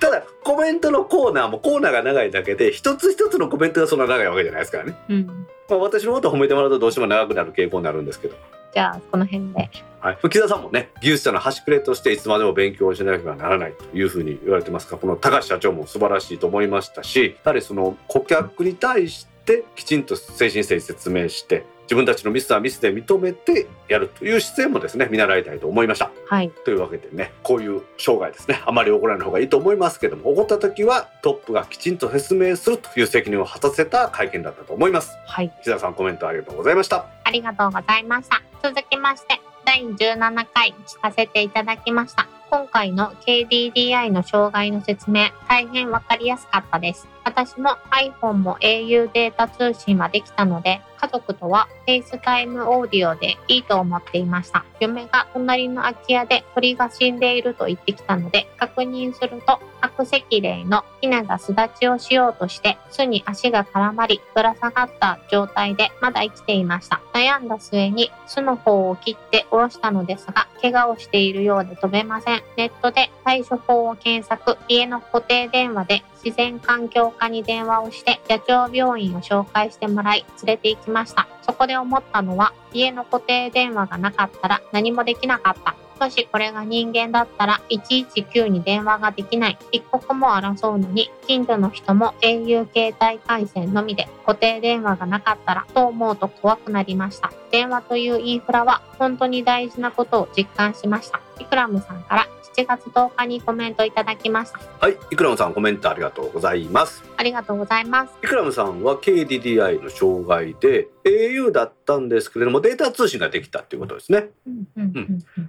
ただコメントのコーナーもコーナーが長いだけで一つ一つのコメントがそんな長いわけじゃないですからね、うん。まあ、私のことを褒めてもらうとどうしても長くなる傾向になるんですけどじゃあ、この辺で。はい、木田さんもね技術者の端くれとしていつまでも勉強しなければならないというふうに言われてますがこの高橋社長も素晴らしいと思いましたしやはりその顧客に対してきちんと精神性説明して自分たちのミスはミスで認めてやるという姿勢もですね見習いたいと思いましたはい。というわけでねこういう障害ですねあまり起こらない方がいいと思いますけども起こった時はトップがきちんと説明するという責任を果たせた会見だったと思いますはい。木田さんコメントありがとうございましたありがとうございました。続きまして、第17回聞かせていただきました。今回の KDDI の障害の説明、大変わかりやすかったです。私も iPhone も au データ通信はできたので、家族とは FaceTime オーディオでいいと思っていました。嫁が隣の空き家で鳥が死んでいると言ってきたので、確認すると、悪赤霊のヒナが巣立ちをしようとして、巣に足が絡まり、ぶら下がった状態でまだ生きていました。悩んだ末に巣の方を切って下ろしたのですが、怪我をしているようで飛べません。ネットで対処法を検索、家の固定電話で自然環境課に電話をして野鳥病院を紹介してもらい連れて行きました。そこで思ったのは家の固定電話がなかったら何もできなかった。もしこれが人間だったら119に電話ができない。一刻も争うのに近所の人も au 携帯回線のみで固定電話がなかったらと思うと怖くなりました。電話というインフラは本当に大事なことを実感しました。イクラムさんから7月10日にコメントいただきました。はいイクラムさんコメントありがとうございますありがとうございます。イクラムさんは KDDI の障害で au だったんですけれどもデータ通信ができたっていうことですね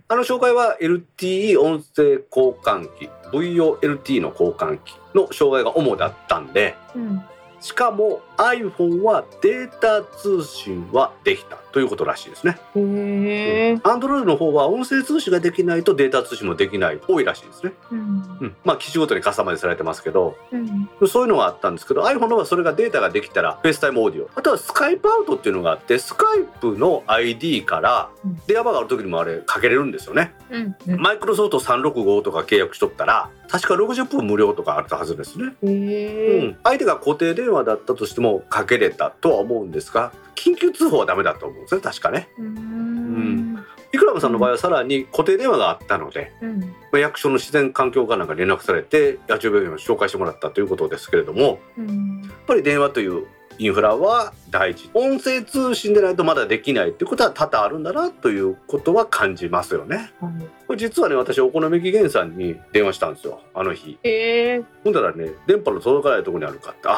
あの障害は LTE 音声交換機 VOLT の交換機の障害が主だったんでうんしかも iPhone はデータ通信はできたということらしいですね。へえ。Android の方は音声通信ができないとデータ通信もできない多いらしいですね。うんうん、まあ機種ごとにカスタマイズされてますけどうんそういうのがあったんですけど iPhone の方はそれがデータができたら FaceTime オーディオあとは Skype アウトっていうのがあって Skype の ID からうん電話番号ある時にもあれかけれるんですよね。うんうんマイクロソフト365とか契約しとったら確か60分無料とかあったはずですね。へうえ。ん、相手が固定電話だったとしてもかけれたとは思うんですが緊急通報はダメだと思うんですね確かね。うーんイクラムさんの場合はさらに固定電話があったので、うんまあ、役所の自然環境課なんか連絡されて野鳥病院を紹介してもらったということですけれどもうんやっぱり電話というインフラは大事音声通信でないとまだできないってことは多々あるんだなということは感じますよね。はいこれ実はね私お好み焼き源さんに電話したんですよあの日。へえ。ほんだらね電波の届かないところにあるかってあ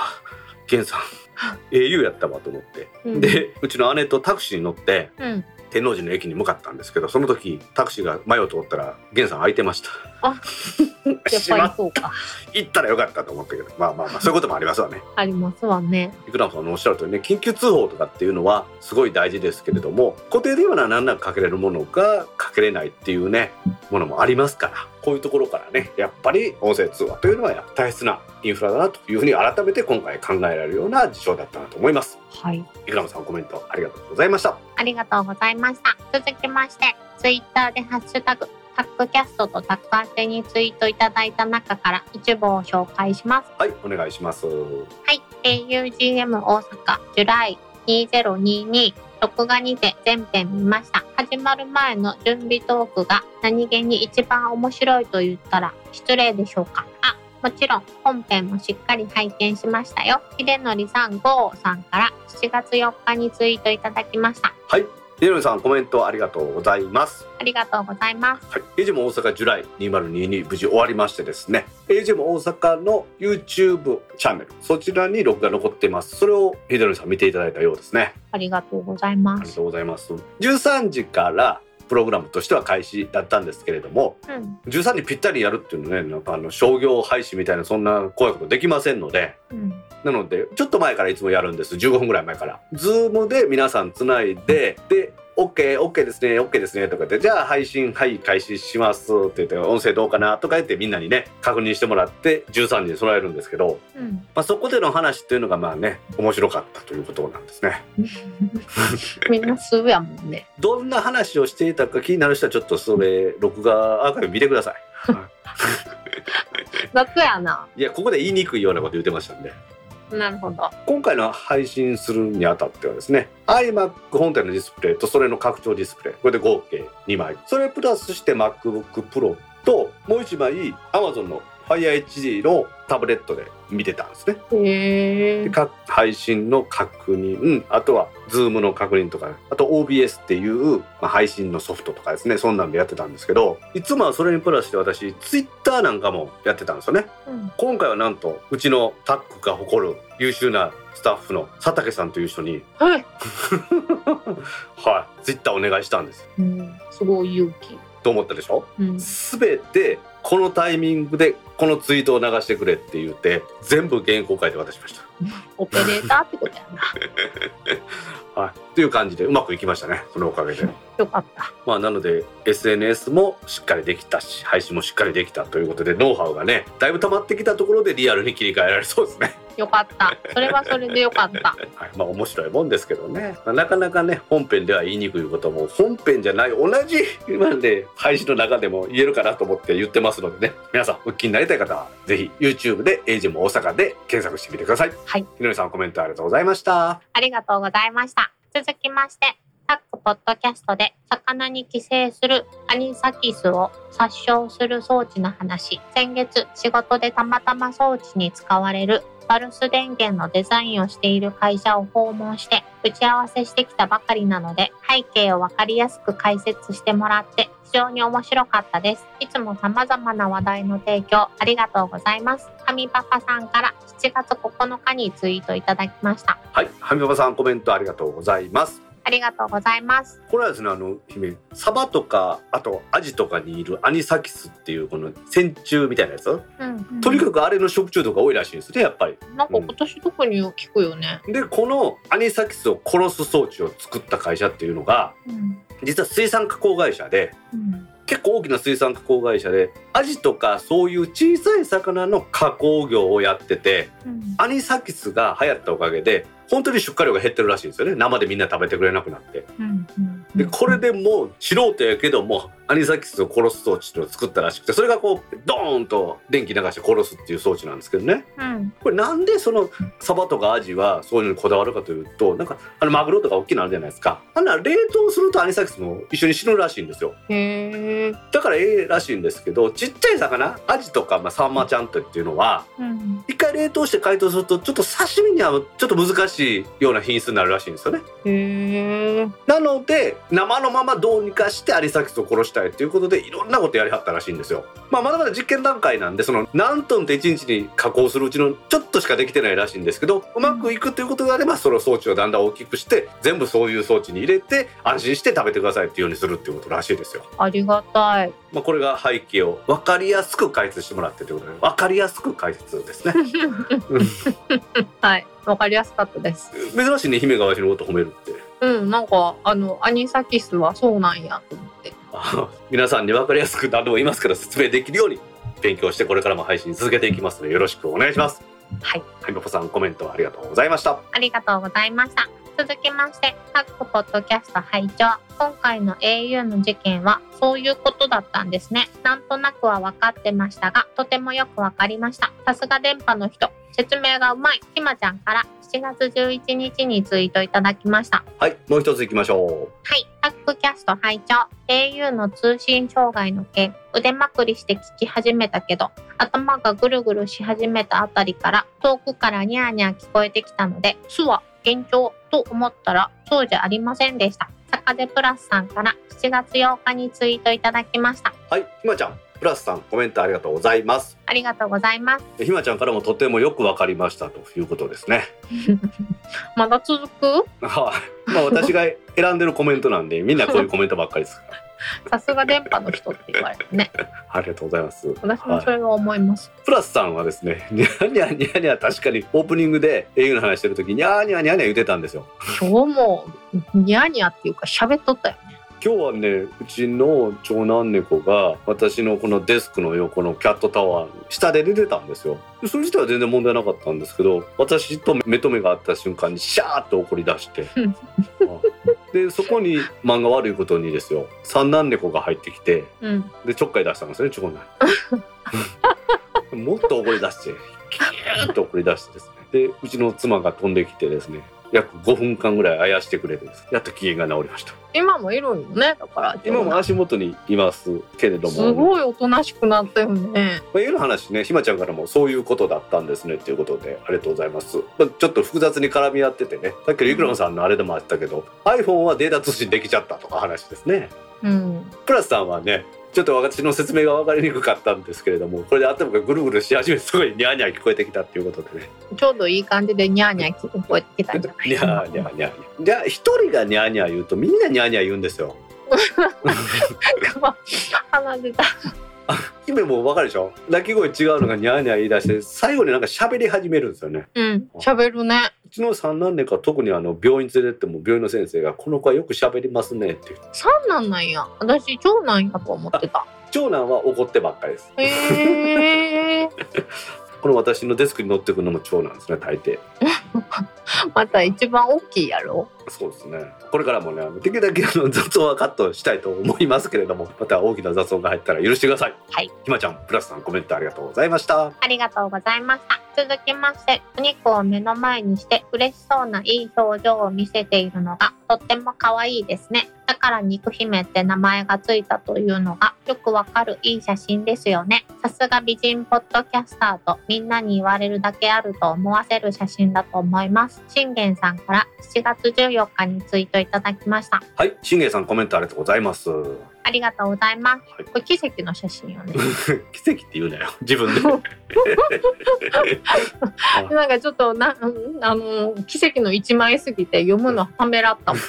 源さん au やったわと思って、うん。でうちの姉とタクシーに乗ってうん。天王寺の駅に向かったんですけどその時タクシーが前を通ったら源さん空いてました。あ やっぱりそうか。行ったらよかったと思ったけどまあまあまあそういうこともありますわね。ありますわね。イクラムさんのおっしゃる通りね緊急通報とかっていうのはすごい大事ですけれども固定電話なら何らかけれるものがかけれないっていうねものもありますからこういうところからねやっぱり音声通話というのは大切なインフラだなというふうに改めて今回考えられるような事象だったなと思いますはい。イクラムさんコメントありがとうございましたありがとうございました。続きまして、ツイッターでハッシュタグ、タックキャストとタック宛てにツイートいただいた中から一部を紹介します。はいお願いしますはい。augm 大阪、ジュライ2022、録画にて全編見ました。始まる前の準備トークが何気に一番面白いと言ったら失礼でしょうか。あ、もちろん本編もしっかり拝見しましたよ。秀則さん、ゴーさんから7月4日にツイートいただきました。はいヒロさんコメントありがとうございます。ありがとうございます。はい、エイジェム大阪ジュライ2022無事終わりましてですね。エイジェム大阪の YouTube チャンネル。そちらに録画残っています。それをヒデロさん見ていただいたようですね。ありがとうございます。ありがとうございます。13時からプログラムとしては開始だったんですけれどもうん、13時ぴったりやるっていうのねなんかあの商業廃止みたいなそんな怖いことできませんのでうん、なのでちょっと前からいつもやるんです。15分ぐらい前から。ズームで皆さんつないでで OK、OK ですね、OK ですねとか言って、じゃあ配信、はい、開始しますって言って、音声どうかなとか言ってみんなにね、確認してもらって、13時に備えるんですけど、うん。まあ、そこでの話っていうのがまあね、面白かったということなんですね。みんな数やもんね。どんな話をしていたか気になる人はちょっとそれ、録画アーカイブ見てください。楽やな。いや、ここで言いにくいようなこと言ってましたんで。なるほど。今回の配信するにあたってはですね iMac 本体のディスプレイとそれの拡張ディスプレイこれで合計2枚。それプラスして MacBook Pro ともう1枚 Amazon の FireHD のタブレットで見てたんですね。へ配信の確認あとは Zoom の確認とかあと OBS っていう、まあ、配信のソフトとかですねそんなんでやってたんですけどいつもはそれにプラスして私 Twitter なんかもやってたんですよねうん。今回はなんとうちのタックが誇る優秀なスタッフの佐竹さんという人にはい。はいツイッターお願いしたんですようん。すごい勇気。と思ったでしょ？うん。全てこのタイミングでこのツイートを流してくれって言って全部原稿書いて渡しましオペレーターってことやな。た はいという感じでうまくいきましたねそのおかげでよかった。まあなので SNS もしっかりできたし配信もしっかりできたということでノウハウがねだいぶ溜まってきたところでリアルに切り替えられそうですねよかった。それはそれでよかった。はい、まあ面白いもんですけどね、まあなかなかね本編では言いにくいことも本編じゃない同じ今で配信の中でも言えるかなと思って言ってますのでね皆さん復帰になりたい方はぜひ YouTube で「エイジム大阪」で検索してみてくださいはいひのりさんコメントありがとうございましたありがとうございました。続きまして、タックポッドキャストで魚に寄生するアニサキスを殺傷する装置の話。先月、仕事でたまたま装置に使われるパルス電源のデザインをしている会社を訪問して打ち合わせしてきたばかりなので背景をわかりやすく解説してもらって非常に面白かったです。いつも様々な話題の提供ありがとうございます。神パパさんから7月9日にツイートいただきました。はいはみパパさんコメントありがとうございますありがとうございます。これはですねあの姫サバとかあとアジとかにいるアニサキスっていうこの線虫みたいなやつ？うん、とにかくあれの食中毒が多いらしいんですねやっぱりなんか今年特に聞くよね。でこのアニサキスを殺す装置を作った会社っていうのがうん。実は水産加工会社でうん。結構大きな水産加工会社でアジとかそういう小さい魚の加工業をやっててうん。アニサキスが流行ったおかげで本当に出荷量が減ってるらしいんですよね生でみんな食べてくれなくなってうん。でこれでもう素人やけどもアニサキスを殺す装置っていうのを作ったらしくてそれがこうドーンと電気流して殺すっていう装置なんですけどねうん。これなんでそのサバとかアジはそういうのにこだわるかというとなんかあのマグロとか大きいのあるじゃないですかあんな冷凍するとアニサキスも一緒に死ぬらしいんですよ。だからええらしいんですけどちっちゃい魚アジとか、まあ、サンマちゃんとっていうのはうん。一回冷凍して解凍するとちょっと刺身にはちょっと難ししいような品質になるらしいんですよねへえ。なので生のままどうにかしてアニサキスを殺したいということでいろんなことやりはったらしいんですよ、まあ、まだまだ実験段階なんでその何トンって1日に加工するうちのちょっとしかできてないらしいんですけどうまくいくということであればその装置をだんだん大きくして全部そういう装置に入れて安心して食べてくださいっていうようにするっていうことらしいですよありがたい。まあ、これが背景を分かりやすく解説してもらってということで分かりやすく解説ですね はい。わかりやすかったです。珍しいね姫がわしのこと褒めるってうん、なんか、あの、アニサキスはそうなんやと思って。あ皆さんに分かりやすく何度も言いますけど説明できるように勉強してこれからも配信続けていきますのでよろしくお願いしますはい。はい、マポさんコメントありがとうございましたありがとうございました。続きまして、タックポッドキャスト拝聴今回の au の事件はそういうことだったんですね。なんとなくは分かってましたが、とてもよく分かりました。さすが電波の人。説明がうまい。ひまちゃんから7月11日にツイートいただきました。はいもう一つ行きましょはい、タックキャスト拝聴 au の通信障害の件、腕まくりして聞き始めたけど、頭がぐるぐるし始めたあたりから、遠くからニャーニャー聞こえてきたので、巣は現状と思ったら、そうじゃありませんでした。坂出プラスさんから7月8日にツイートいただきました。うはいひまちゃんプラスさんコメントありがとうございますありがとうございます。ひまちゃんからもとてもよく分かりましたということですね まだ続く？はいまあ私が選んでるコメントなんでみんなこういうコメントばっかりですか さすが電波の人って言われてね。ら ありがとうございます私もそれは思います。プラスさんはですね、ニャーニャーニャーニャー確かにオープニングで au の話してる時ニャーニャーニャーニャー言ってたんですよ。今日もニャーニャーっていうか喋っとったよね。今日はね、うちの長男猫が私のこのデスクの横のキャットタワーの下で寝てたんですよ。でそれ自体は全然問題なかったんですけど、私と目と目が合った瞬間にシャーッと怒り出して。で、そこに漫画悪いことにですよ、三男猫が入ってきて、うん。でちょっかい出したんですね長男 もっと怒り出してキューッと怒り出してですねでうちの妻が飛んできてですね約5分間ぐらいあやしてくれてです。やっと機嫌が治りました。今もいるんよね。だから、今も足元にいますけれども。すごいおとなしくなったよね。まあ、いうの話ねひまちゃんからもそういうことだったんですねっていうことでありがとうございます、まあ、ちょっと複雑に絡み合っててね。さっきのイクロンさんのあれでもあったけど iPhone はデータ通信できちゃったとか話ですね。うん。プラスさんはねちょっと私の説明が分かりにくかったんですけれどもこれで頭がぐるぐるし始めてすごいニャーニャー聞こえてきたっていうことでね。ちょうどいい感じでニャーニャー聞こえてきたんじゃない？ニャーニャーニャーニャー。じゃあ一人がニャーニャー言うとみんなニャーニャー言うんですよ。鼻出た。姫も分かるでしょ？鳴き声違うのがニャーニャー言い出して最後になんか喋り始めるんですよねうん。喋るね。うちの三男猫は特にあの病院連れてっても病院の先生が「この子はよく喋りますね」って三男なんや。私、長男やと思ってた。長男は怒ってばっかりですへえ。この私のデスクに乗ってくるのも長男ですね大抵 また一番大きいやろ？そうですね。これからもね、できるだけあの雑音はカットしたいと思いますけれども、また大きな雑音が入ったら許してください。はい。ひまちゃん、プラスさんコメントありがとうございました。ありがとうございました。続きまして、お肉を目の前にして嬉しそうないい表情を見せているのがとっても可愛いですね。だから肉姫って名前がついたというのがよくわかるいい写真ですよね。さすが美人ポッドキャスターとみんなに言われるだけあると思わせる写真だと思います。信玄さんから7月14日にツイートいただきました。はい、信玄さんコメントありがとうございます。ありがとうございます。はいこれ奇跡の写真よね。奇跡って言うなよ、自分で。なんかちょっとな、うんあの、奇跡の一枚すぎて読むのためらったもん。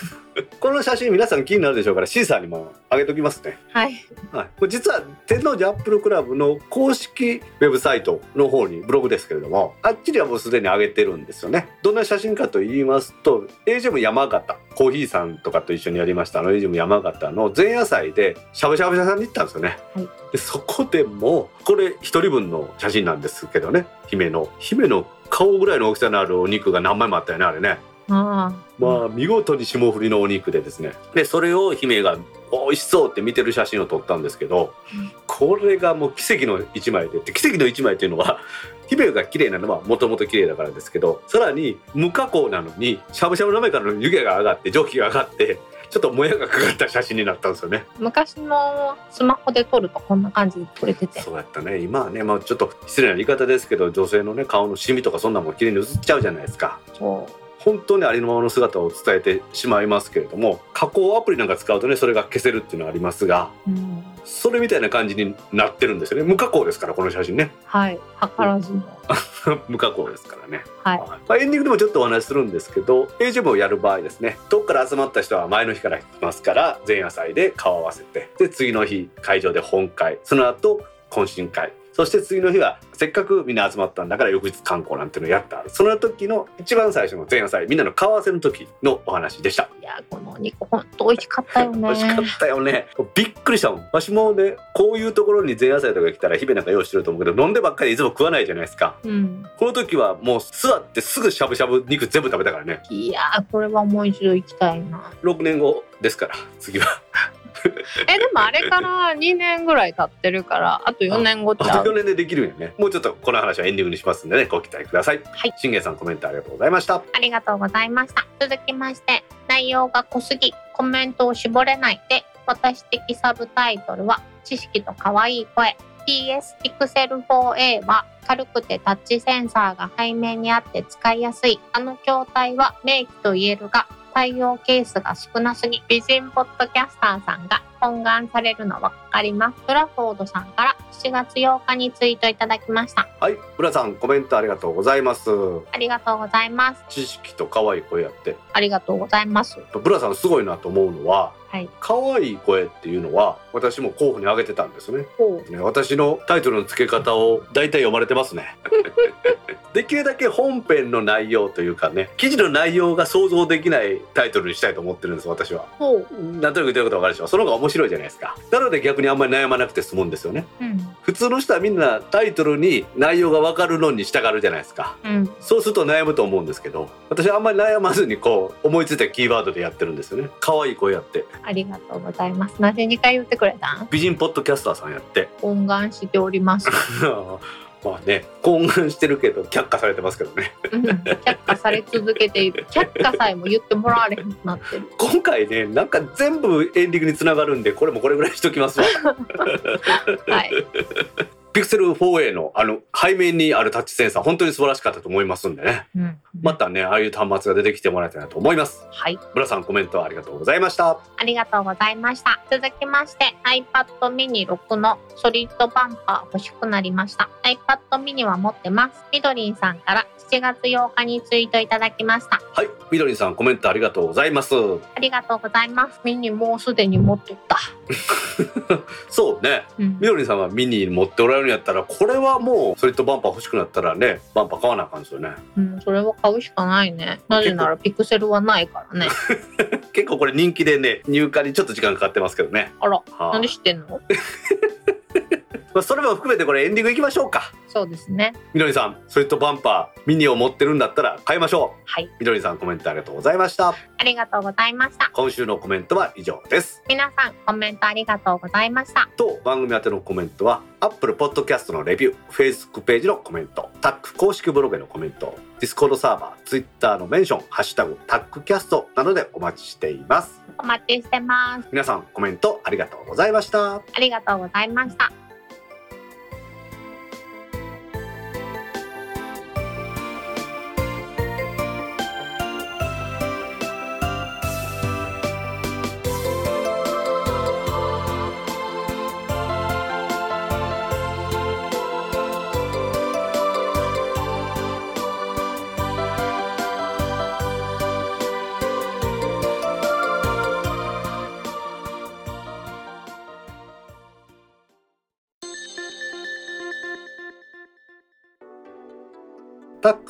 この写真皆さん気になるでしょうから、シーサーにも上げときますね。はい。はい、これ実は天王寺アップルクラブの公式ウェブサイトの方にブログですけれどもあっちにはもうすでに上げてるんですよね。どんな写真かと言いますと AGM 山形コーヒーさんとかと一緒にやりましたあの AGM 山形の前夜祭でしゃぶしゃぶ屋さんに行ったんですよね、はい。でそこでもこれ一人分の写真なんですけどね。姫の姫の顔ぐらいの大きさのあるお肉が何枚もあったよねあれねああ。まあ見事に霜降りのお肉でですねでそれを姫が美味しそうって見てる写真を撮ったんですけど、うんこれがもう奇跡の一枚でで奇跡の一枚っていうのは 姫が綺麗なのはもともと綺麗だからですけどさらに無加工なのにしゃぶしゃぶの目からの湯気が上がって蒸気が上がってちょっともやがかかった写真になったんですよね。昔のスマホで撮るとこんな感じで撮れてて。そうやったね今はね、まあ、ちょっと失礼な言い方ですけど女性のね顔のシミとかそんなもん綺麗に映っちゃうじゃないですか。そう。本当にありのままの姿を伝えてしまいますけれども加工アプリなんか使うとねそれが消せるっていうのはありますがうん。それみたいな感じになってるんですよね。無加工ですからこの写真ね。はい。図らずも。無加工ですからね、はい。まあ、エンディングでもちょっとお話しするんですけど AGM をやる場合ですね。どっから集まった人は前の日から来ますから前夜祭で顔合わせてで次の日会場で本会その後懇親会そして次の日はせっかくみんな集まったんだから翌日観光なんていうのをやった。その時の一番最初の前夜祭みんなの顔合わせの時のお話でした。いやこのお肉本当美味しかったよね。美味しかったよね。びっくりしたもん。わしもねこういうところに前夜祭とか来たら日々なんか用意してると思うけど飲んでばっかりいつも食わないじゃないですか。うん。この時はもう座ってすぐしゃぶしゃぶ肉全部食べたからね。いやーこれはもう一度行きたいな。6年後ですから次は えでもあれから2年ぐらい経ってるからあと4年後ちゃあと4う年でできるんよね。もうちょっとこの話はエンディングにしますんでねご期待ください。はい。信玄さんコメントありがとうございました。ありがとうございました。続きまして内容が濃すぎコメントを絞れないで私的サブタイトルは知識と可愛い声。PS Pixel 4a は軽くてタッチセンサーが背面にあって使いやすい。あの筐体は名機と言えるが採用ケースが少なすぎ美人ポッドキャスターさんが懇願されるの分かります。ブラフォードさんから7月8日にツイートいただきました。はい浦さんコメントありがとうございます。ありがとうございます。知識と可愛い声やって。ありがとうございます。ブラさんすごいなと思うのははい。可愛い声っていうのは私も候補に挙げてたんですね。私のタイトルの付け方を大体読まれてますね。できるだけ本編の内容というかね記事の内容が想像できないタイトルにしたいと思ってるんです私は。ほう。なんとなく言ってることわかるでしょ。その方が面白いじゃないですか。なので逆にあんまり悩まなくて済むんですよね。うん。普通の人はみんなタイトルに内容がわかるのに従うじゃないですか。うん。そうすると悩むと思うんですけど私はあんまり悩まずにこう思いついたキーワードでやってるんですよね。可愛い声やって。ありがとうございます。なぜ2回言ってくれたん？美人ポッドキャスターさんやって。懇願しております。まあね懇願してるけど却下されてますけどねうん却下され続けている。却下さえも言ってもらわれへんくなってる。今回ねなんか全部エンディングにつながるんでこれもこれぐらいにしときますわ はい。ピクセル 4A のあの背面にあるタッチセンサー本当に素晴らしかったと思いますんでねうん。またねああいう端末が出てきてもらいたいなと思いますはい。ブラさんコメントありがとうございましたありがとうございました。続きまして iPad mini 6のソリッドバンパー欲しくなりました。iPad mini は持ってます。みどりんさんから7月8日にツイートいただきました。はいみどりんさんコメントありがとうございますありがとうございます。ミニもうすでに持っとった。そうねうんみどりんさんがミニ持っておられるんやったらこれはもうソリッドバンパー欲しくなったらねバンパー買わなあかんですよね。うん、それは買うしかないね。なぜならピクセルはないからね。結構これ人気でね入荷にちょっと時間かかってますけどね。あら、はあ。なんで知ってんの？まあそれも含めてこれエンディングいきましょうかそうですね。みどりさんソリッドバンパーミニを持ってるんだったら買いましょうはい。みどりさんコメントありがとうございましたありがとうございました。今週のコメントは以上です皆さん、コメントありがとうございました。と番組宛てのコメントは Apple Podcast のレビュー Facebook ページのコメントタック公式ブログへのコメント Discord サーバー Twitter のメンション「ハッシュタグタックキャスト」などでお待ちしていますお待ちしてます。皆さんコメントありがとうございましたありがとうございました。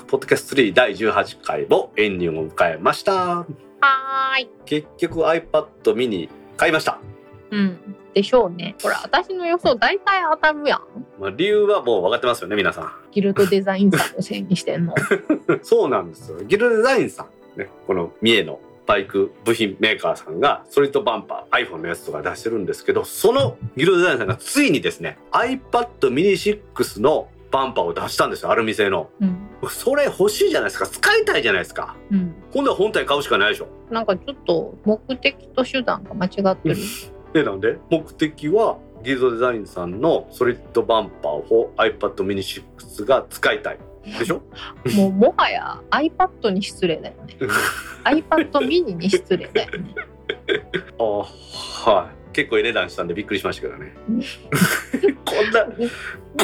クポッドキャスト3第18回もエンディングを迎えましたはーい。結局 iPad mini 買いました、うん。でしょうね。ほら、私の予想大体当たるやん。まあ、理由はもう分かってますよね皆さんギルドデザインさんのせいにしてんの。そうなんですよ。ギルデザインさん、ね、この三重のバイク部品メーカーさんがソリッドバンパー iPhone のやつとか出してるんですけどそのギルドデザインさんがついにですね iPad mini 6のバンパーを出したんですよアルミ製の。うん。それ欲しいじゃないですか。使いたいじゃないですか。うん。今度は本体買うしかないでしょ。なんかちょっと目的と手段が間違ってる。でなんで？目的はギルドデザインさんのソリッドバンパーを iPad mini 6が使いたい。でしょ？もうもはや iPad に失礼だよね。iPad mini に失礼だよね あはい。結構値段したんでびっくりしましたけどね。こんな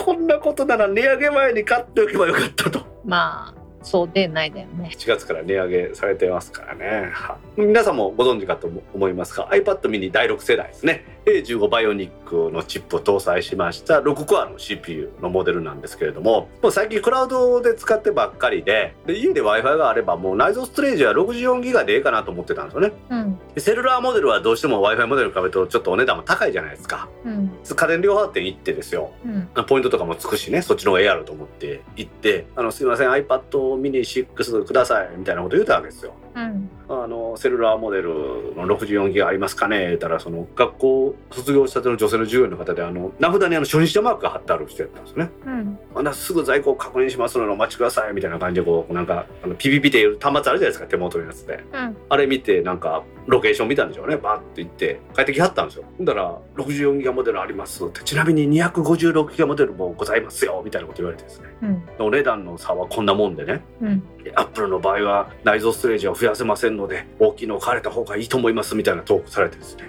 こんなことなら値上げ前に買っておけばよかったと。まあそうでないだよね。7月から値上げされてますからね。はい皆さんもご存知かと思いますが iPad mini 第6世代ですね。A15 バイオニックのチップを搭載しました6コアの CPU のモデルなんですけれどももう最近クラウドで使ってばっかりでで家で w i f i があればもう内蔵ストレージは64ギガでええかなと思ってたんですよね。うん。でセルラーモデルはどうしても w i f i モデルに比べるとちょっとお値段も高いじゃないですか。うん。家電量販店行ってですよ。うん。ポイントとかもつくしねそっちの方がええやろと思って行って「あのすいません iPad ミニ6ください」みたいなこと言うたわけですよ。うん。あのセルラーモデルの64ギガありますかね？言ったらその学校卒業したての女性の従業員の方であの名札にあの初日者マークが貼ってある人やったんですね。うん。あんなすぐ在庫を確認しますのでお待ちくださいみたいな感じでこうなんかあのピピピっていう端末あるじゃないですか手元のやつで。うん。あれ見てなんかロケーション見たんでしょうね。バーって行って帰ってきはったんですよ。ほんだら64ギガモデルありますって。ちなみに256ギガモデルもございますよみたいなこと言われてですね。うん。お値段の差はこんなもんでね。うん。アップルの場合は内蔵ストレージは増やせませんので大きいのを買われた方がいいと思いますみたいなトークされてですね。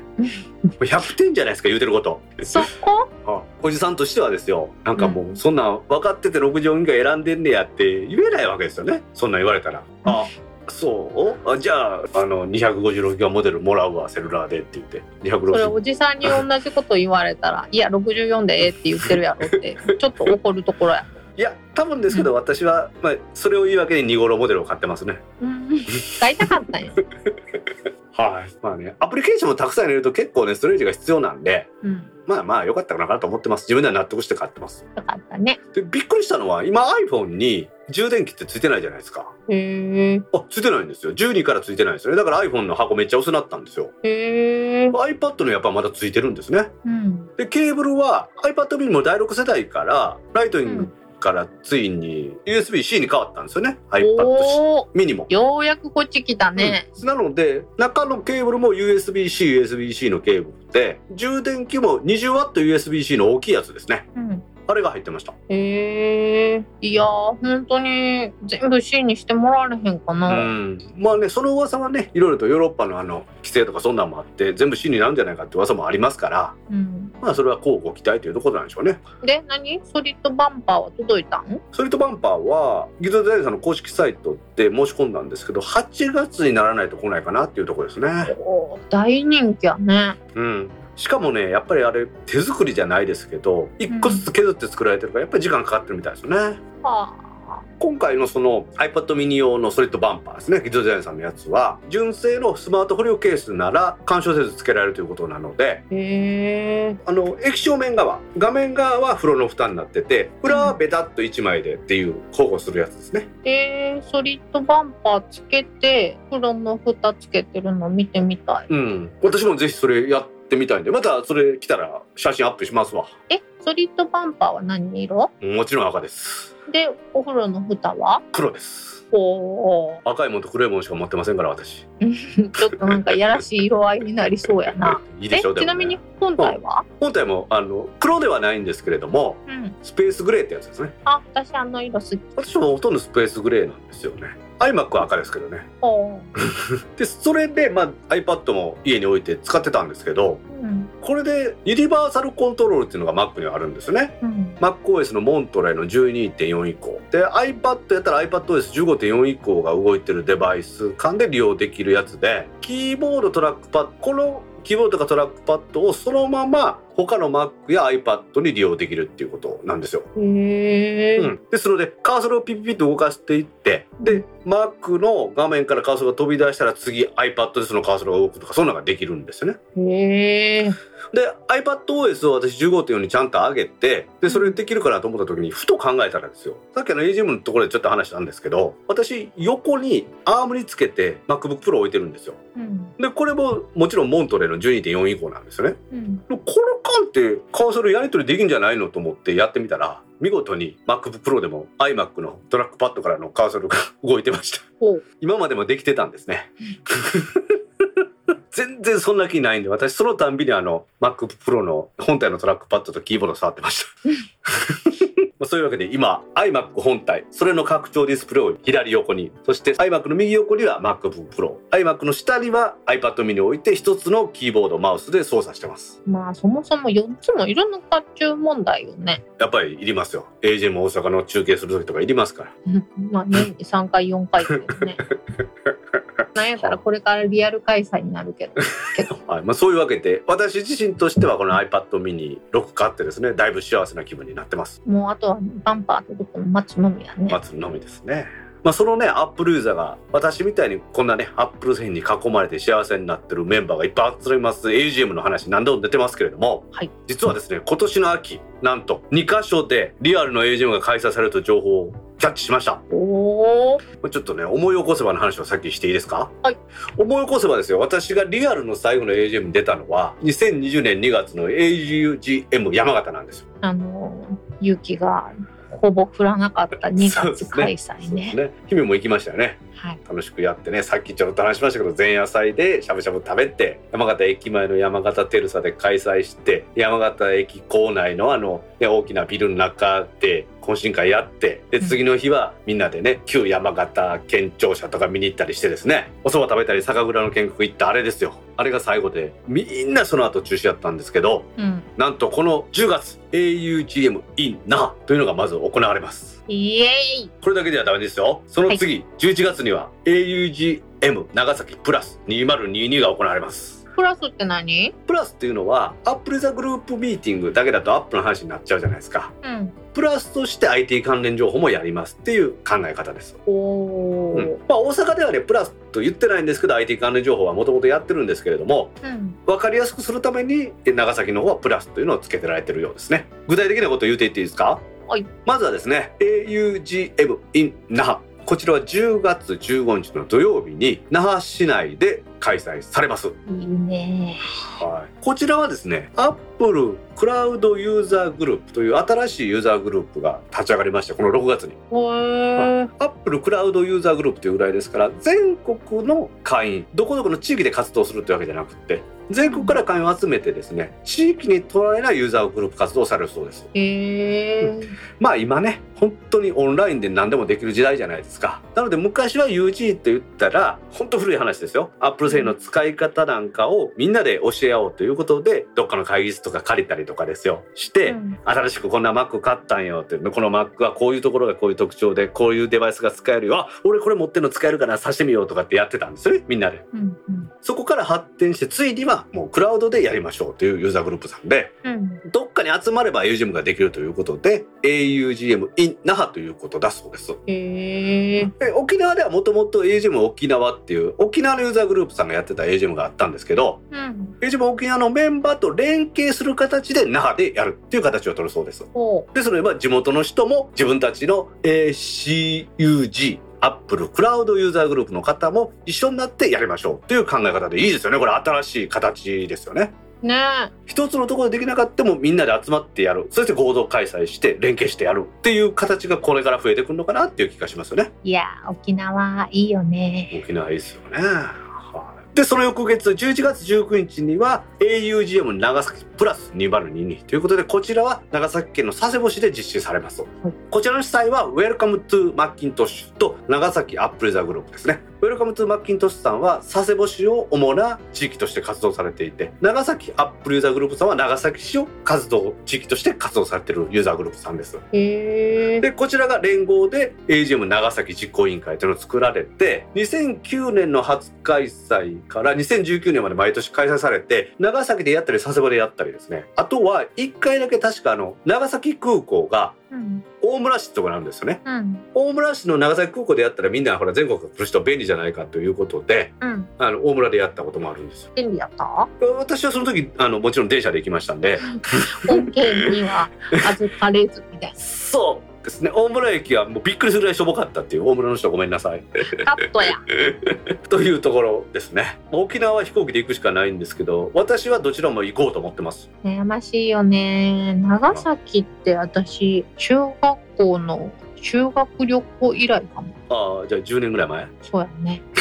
100点じゃないですか言うてること。そこ？あおじさんとしてはですよ。なんかもうそんなん分かってて64ギガ選んでんねやって言えないわけですよね。そんなん言われたら。あそう？あじゃああの256ギガモデルもらうわセルラーでって言って。それ260おじさんに同じこと言われたら「いや64でええって言ってるやろ」ってちょっと怒るところや。いや多分ですけど私は、まあ、それを言い訳に2頃モデルを買ってますね。うん。買いたかったんや。はい。まあねアプリケーションもたくさん入れると結構ねストレージが必要なんでうん。まあまあ良かったかなと思ってます。自分では納得して買ってます。よかったね。でびっくりしたのは今 iPhone に充電器ってついてないじゃないですか。へえあついてないんですよ。12からついてないんですよね。だから iPhone の箱めっちゃ薄なったんですよ。へえ iPad のやっぱまだついてるんですね。うん。でケーブルは iPad mini も第6世代からライトニングからついに USB-C に変わったんですよね。iPad ミニも。ようやくこっち来たね。うん。なので中のケーブルも USB-C、USB-C のケーブルで充電器も 20WUSB-C の大きいやつですね。うんあれが入ってました。へえいやー本当に全部 C にしてもらわれへんかうな。ん。まあねその噂はねいろいろとヨーロッパのあの規制とかそんなんもあって全部 C になるんじゃないかって噂もありますからうん、まあそれは交互期待というところなんでしょうね。で何？ソリッドバンパーは届いたん？ソリッドバンパーはギズデザインさんの公式サイトで申し込んだんですけど8月にならないと来ないかなっていうところですね。おー大人気やね。うんしかもねやっぱりあれ手作りじゃないですけど一個ずつ削って作られてるからやっぱり時間かかってるみたいですよね。は今回のその iPad mini 用のソリッドバンパーですねギズデザインさんのやつは純正のスマートフォリオケースなら干渉せず付けられるということなのであの液晶面側画面側は風呂の蓋になってて裏はベタっと1枚でっていう交互するやつですね。えー、ソリッドバンパーつけて風呂の蓋つけてるの見てみたい。うん。私もぜひそれやってみたいんでまたそれ来たら写真アップしますわ。えソリッドバンパーは何色？もちろん赤です。でお風呂の蓋は？黒です。おー。赤いもんと黒いもんしか持ってませんから私。ちょっとなんかやらしい色合いになりそうやな。いいでえしょうね。ちなみに本体は、本体もあの黒ではないんですけれどもうん、スペースグレーってやつですね。あ私あの色好き。私もほとんどスペースグレーなんですよね iMac は赤ですけどね。でそれで、まあ、iPad も家に置いて使ってたんですけどうん。これでユニバーサルコントロールっていうのが Mac にはあるんですよね。うん、MacOS のモントレーの12.4以降。で iPad やったら iPadOS15.4 以降が動いてるデバイス間で利用できるやつでキーボードトラックパッドこのキーボードとかトラックパッドをそのまま他の Mac や iPad に利用できるっていうことなんですよ。へえ、うん、ですのでカーソルをピッピッと動かしていってで Mac の画面からカーソルが飛び出したら次 iPad でそのカーソルが動くとかそんなのができるんですよね。へえで iPadOS を私15.4にちゃんと上げてでそれできるかなと思った時にふと考えたらですよ。さっきの AGM のところでちょっと話したんですけど私横にアームにつけて MacBook Pro 置いてるんですよ。うん。でこれももちろんモントレーの12.4以降なんですよね。うん。でこの間ってカーソルやり取りできんじゃないのと思ってやってみたら見事に MacBook Pro でも iMac のトラックパッドからのカーソルが 動いてました。今までもできてたんですね 全然そんな気ないんで私そのたんびにあの MacBook Pro の本体のトラックパッドとキーボード触ってました。まあ、そういうわけで今 iMac 本体それの拡張ディスプレイを左横にそして iMac の右横には MacBook Pro iMac の下には iPad mini を置いて一つのキーボードマウスで操作してます。まあそもそも4つもいるのかっちゅう問題よね。やっぱりいりますよ。も大阪の中継する時とかいりますから。まあ年に3回4回ってね。なんやったらこれからリアル開催になるけど。はいまあ、そういうわけで私自身としてはこの iPad mini 6買ってですねだいぶ幸せな気分になってますもうあとはバンパー届くの待つのみやね。待つのみですね。まあ、そのね、アップルユーザーが、私みたいにこんなね、アップル製品に囲まれて幸せになってるメンバーがいっぱい集まります AGM の話何度も出てますけれども、はい実はですね、今年の秋、なんと2カ所でリアルの AGM が開催されるという情報をキャッチしました。おちょっとね、思い起こせばの話をさっきしていいですか？はい。思い起こせばですよ、私がリアルの最後の AGM に出たのは、2020年2月の AUGM 山形なんですよ。あの、雪がほぼ降らなかった2月開催そうですね。ね。姫も行きましたよね。はい。楽しくやってねさっきちょろっと話しましたけど前夜祭でしゃぶしゃぶ食べて山形駅前の山形テルサで開催して山形駅構内のあの、ね、大きなビルの中で懇親会やってでうん次の日はみんなでね旧山形県庁舎とか見に行ったりしてですねお蕎麦食べたり酒蔵の見学行ったあれですよあれが最後でみんなその後中止やったんですけどうん。なんとこの10月 AUGM in 那覇というのがまず行われますイエーイこれだけではダメですよ。その次、11月には AUGM 長崎プラス2022が行われます。プラスって何？プラスっていうのは、アップルザグループミーティングだけだとアップの話になっちゃうじゃないですか。うん。プラスとして IT 関連情報もやりますっていう考え方です。おー。うんまあ、大阪ではね、プラスと言ってないんですけど、IT 関連情報はもともとやってるんですけれども、うん。分かりやすくするために、長崎の方はプラスというのをつけてられてるようですね。具体的なことを言っていっていいですか？はい。まずはですね、AUGM in 那覇。こちらは10月15日の土曜日に那覇市内で開催されます。いいねはい、こちらはですね、アップルクラウドユーザーグループという新しいユーザーグループが立ち上がりました。この6月に。へー。アップルクラウドユーザーグループというぐらいですから、全国の会員、どこどこの地域で活動するというわけじゃなくて、全国から会員を集めてですね、地域にとらわれないユーザーグループ活動をされるそうです。へー。まあ今ね、本当にオンラインで何でもできる時代じゃないですか。なので昔は UG って言ったら、本当古い話ですよ。Apple 製の使い方なんかをみんなで教え合おうということで、どっかの会議室とか借りたりとかですよ。して、うん新しくこんな Mac 買ったんよって、この Mac はこういうところがこういう特徴で、こういうデバイスが使えるよ。あ、俺これ持ってるの使えるからさしてみようとかってやってたんですよね、みんなで。うんうんそこから発展して、ついにはもうクラウドでやりましょうというユーザーグループさんで、うんどっかに集まれば AUGM ができるということで AUGM in 那覇ということだそうです。へー。で沖縄ではもともと AUGM 沖縄っていう沖縄のユーザーグループさんがやってた AUGM があったんですけどうん。AUGM 沖縄のメンバーと連携する形で那覇でやるっていう形を取るそうです。ほでそれは地元の人も自分たちの ACUG アップルクラウドユーザーグループの方も一緒になってやりましょうという考え方でいいですよね。これ新しい形ですよね。う。ねえ。一つのところでできなかったもみんなで集まってやるそして合同開催して連携してやるっていう形がこれから増えてくるのかなっていう気がしますよねいやー、沖縄いいよね。沖縄いいですよねはいでその翌月11月19日には AUGM 長崎プラス2022ということでこちらは長崎県の佐世保市で実施されます、こちらの主催は Welcome to Macintosh と長崎アップルザグループですね Welcome to Macintosh さんは佐世保市を主な地域として活動されていて長崎アップルユーザーグループさんは長崎市を活動地域として活動されているユーザーグループさんです。でこちらが連合で AGM 長崎実行委員会というのを作られて2009年の初開催から2019年まで毎年開催されて長崎でやったり佐世保でやったりですねあとは1回だけ確かあの長崎空港がうん。大村市とこなんですよね。うん。大村市の長崎空港でやったらみんなほら全国から来る人便利じゃないかということでうん。あの大村でやったこともあるんですよ。便利やった？私はその時あのもちろん電車で行きましたんで。本県には預かれずみたいそうですね大村駅はもうびっくりするぐらいしょぼかったっていう大村の人ごめんなさいな。カットや。というところですね沖縄は飛行機で行くしかないんですけど私はどちらも行こうと思ってます悩ましいよね。長崎って私、中学校の修学旅行以来かも。ああじゃあ10年ぐらい前？そうやね。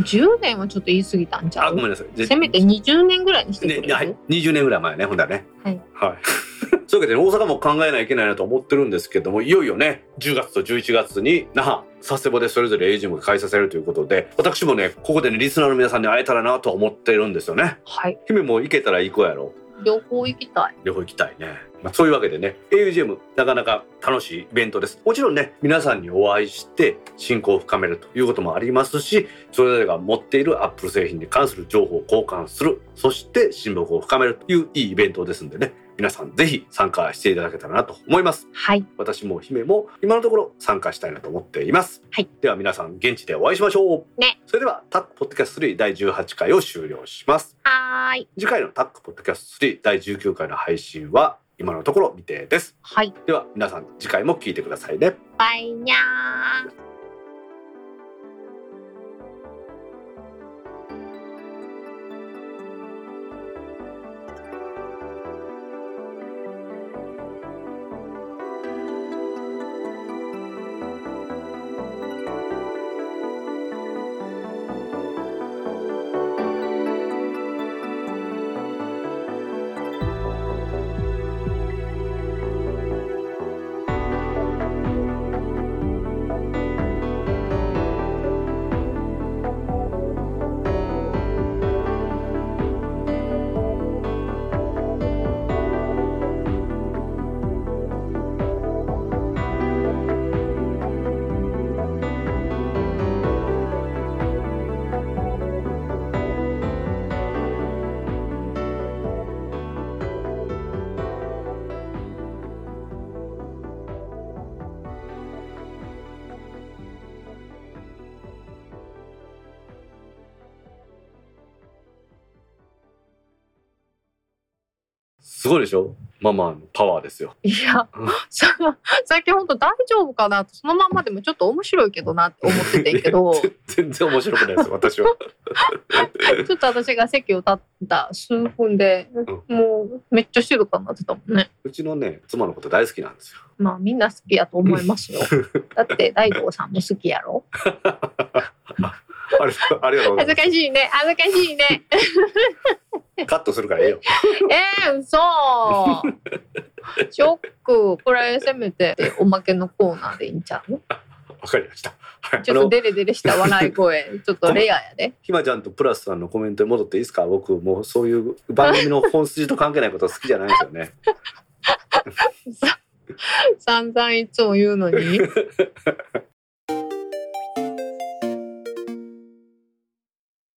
10年はちょっと言い過ぎたんちゃう？あごめんなさい。せめて20年ぐらいにしてくれる、ねはい、20年ぐらい前ねほんだらね。はい。はい。そういうわけで大阪も考えないといけないなと思ってるんですけどもいよいよね10月と11月に那覇佐世保でそれぞれエイジムが開催されるということで私もねここでねリスナーの皆さんに会えたらなと思ってるんですよね。はい。姫も行けたら行こうやろ両方行きたい。両方行きたいね、まあ、そういうわけでね AUGM なかなか楽しいイベントですもちろんね皆さんにお会いして親交を深めるということもありますしそれぞれが持っているアップル製品に関する情報を交換するそして親睦を深めるといういいイベントですんでね皆さんぜひ参加していただけたらなと思いますはい。私も姫も今のところ参加したいなと思っています。はい。では皆さん現地でお会いしましょう。ね。それではタックポッドキャスト3第18回を終了します。はーい。次回のタックポッドキャスト3第19回の配信は今のところ未定です。はい。では皆さん次回も聞いてくださいね。バイニャー。すごいでしょ？ママのパワーですよ。いやうん、さ最近本当大丈夫かなとそのまんまでもちょっと面白いけどなって思っててんけどち 全然面白くないです私は。ょっと私が席を立った数分で、もうめっちゃ静かになってたもんね。うちのね妻のこと大好きなんですよ。まあみんな好きやと思いますよ。だって大道さんも好きやろ。ありがとうございま恥ずかしいね恥ずかしいね。す。カットするからええよ。えー、嘘ショックこれせめておまけのコーナーでいいんちゃう？わかりました。はい。ちょっとデレデレした笑い声ちょっとレアやで。ひまちゃんとプラスさんのコメントに戻っていいですか？僕もうそういう番組の本筋と関係ないこと好きじゃないんですよね。さ散々いつも言うのに？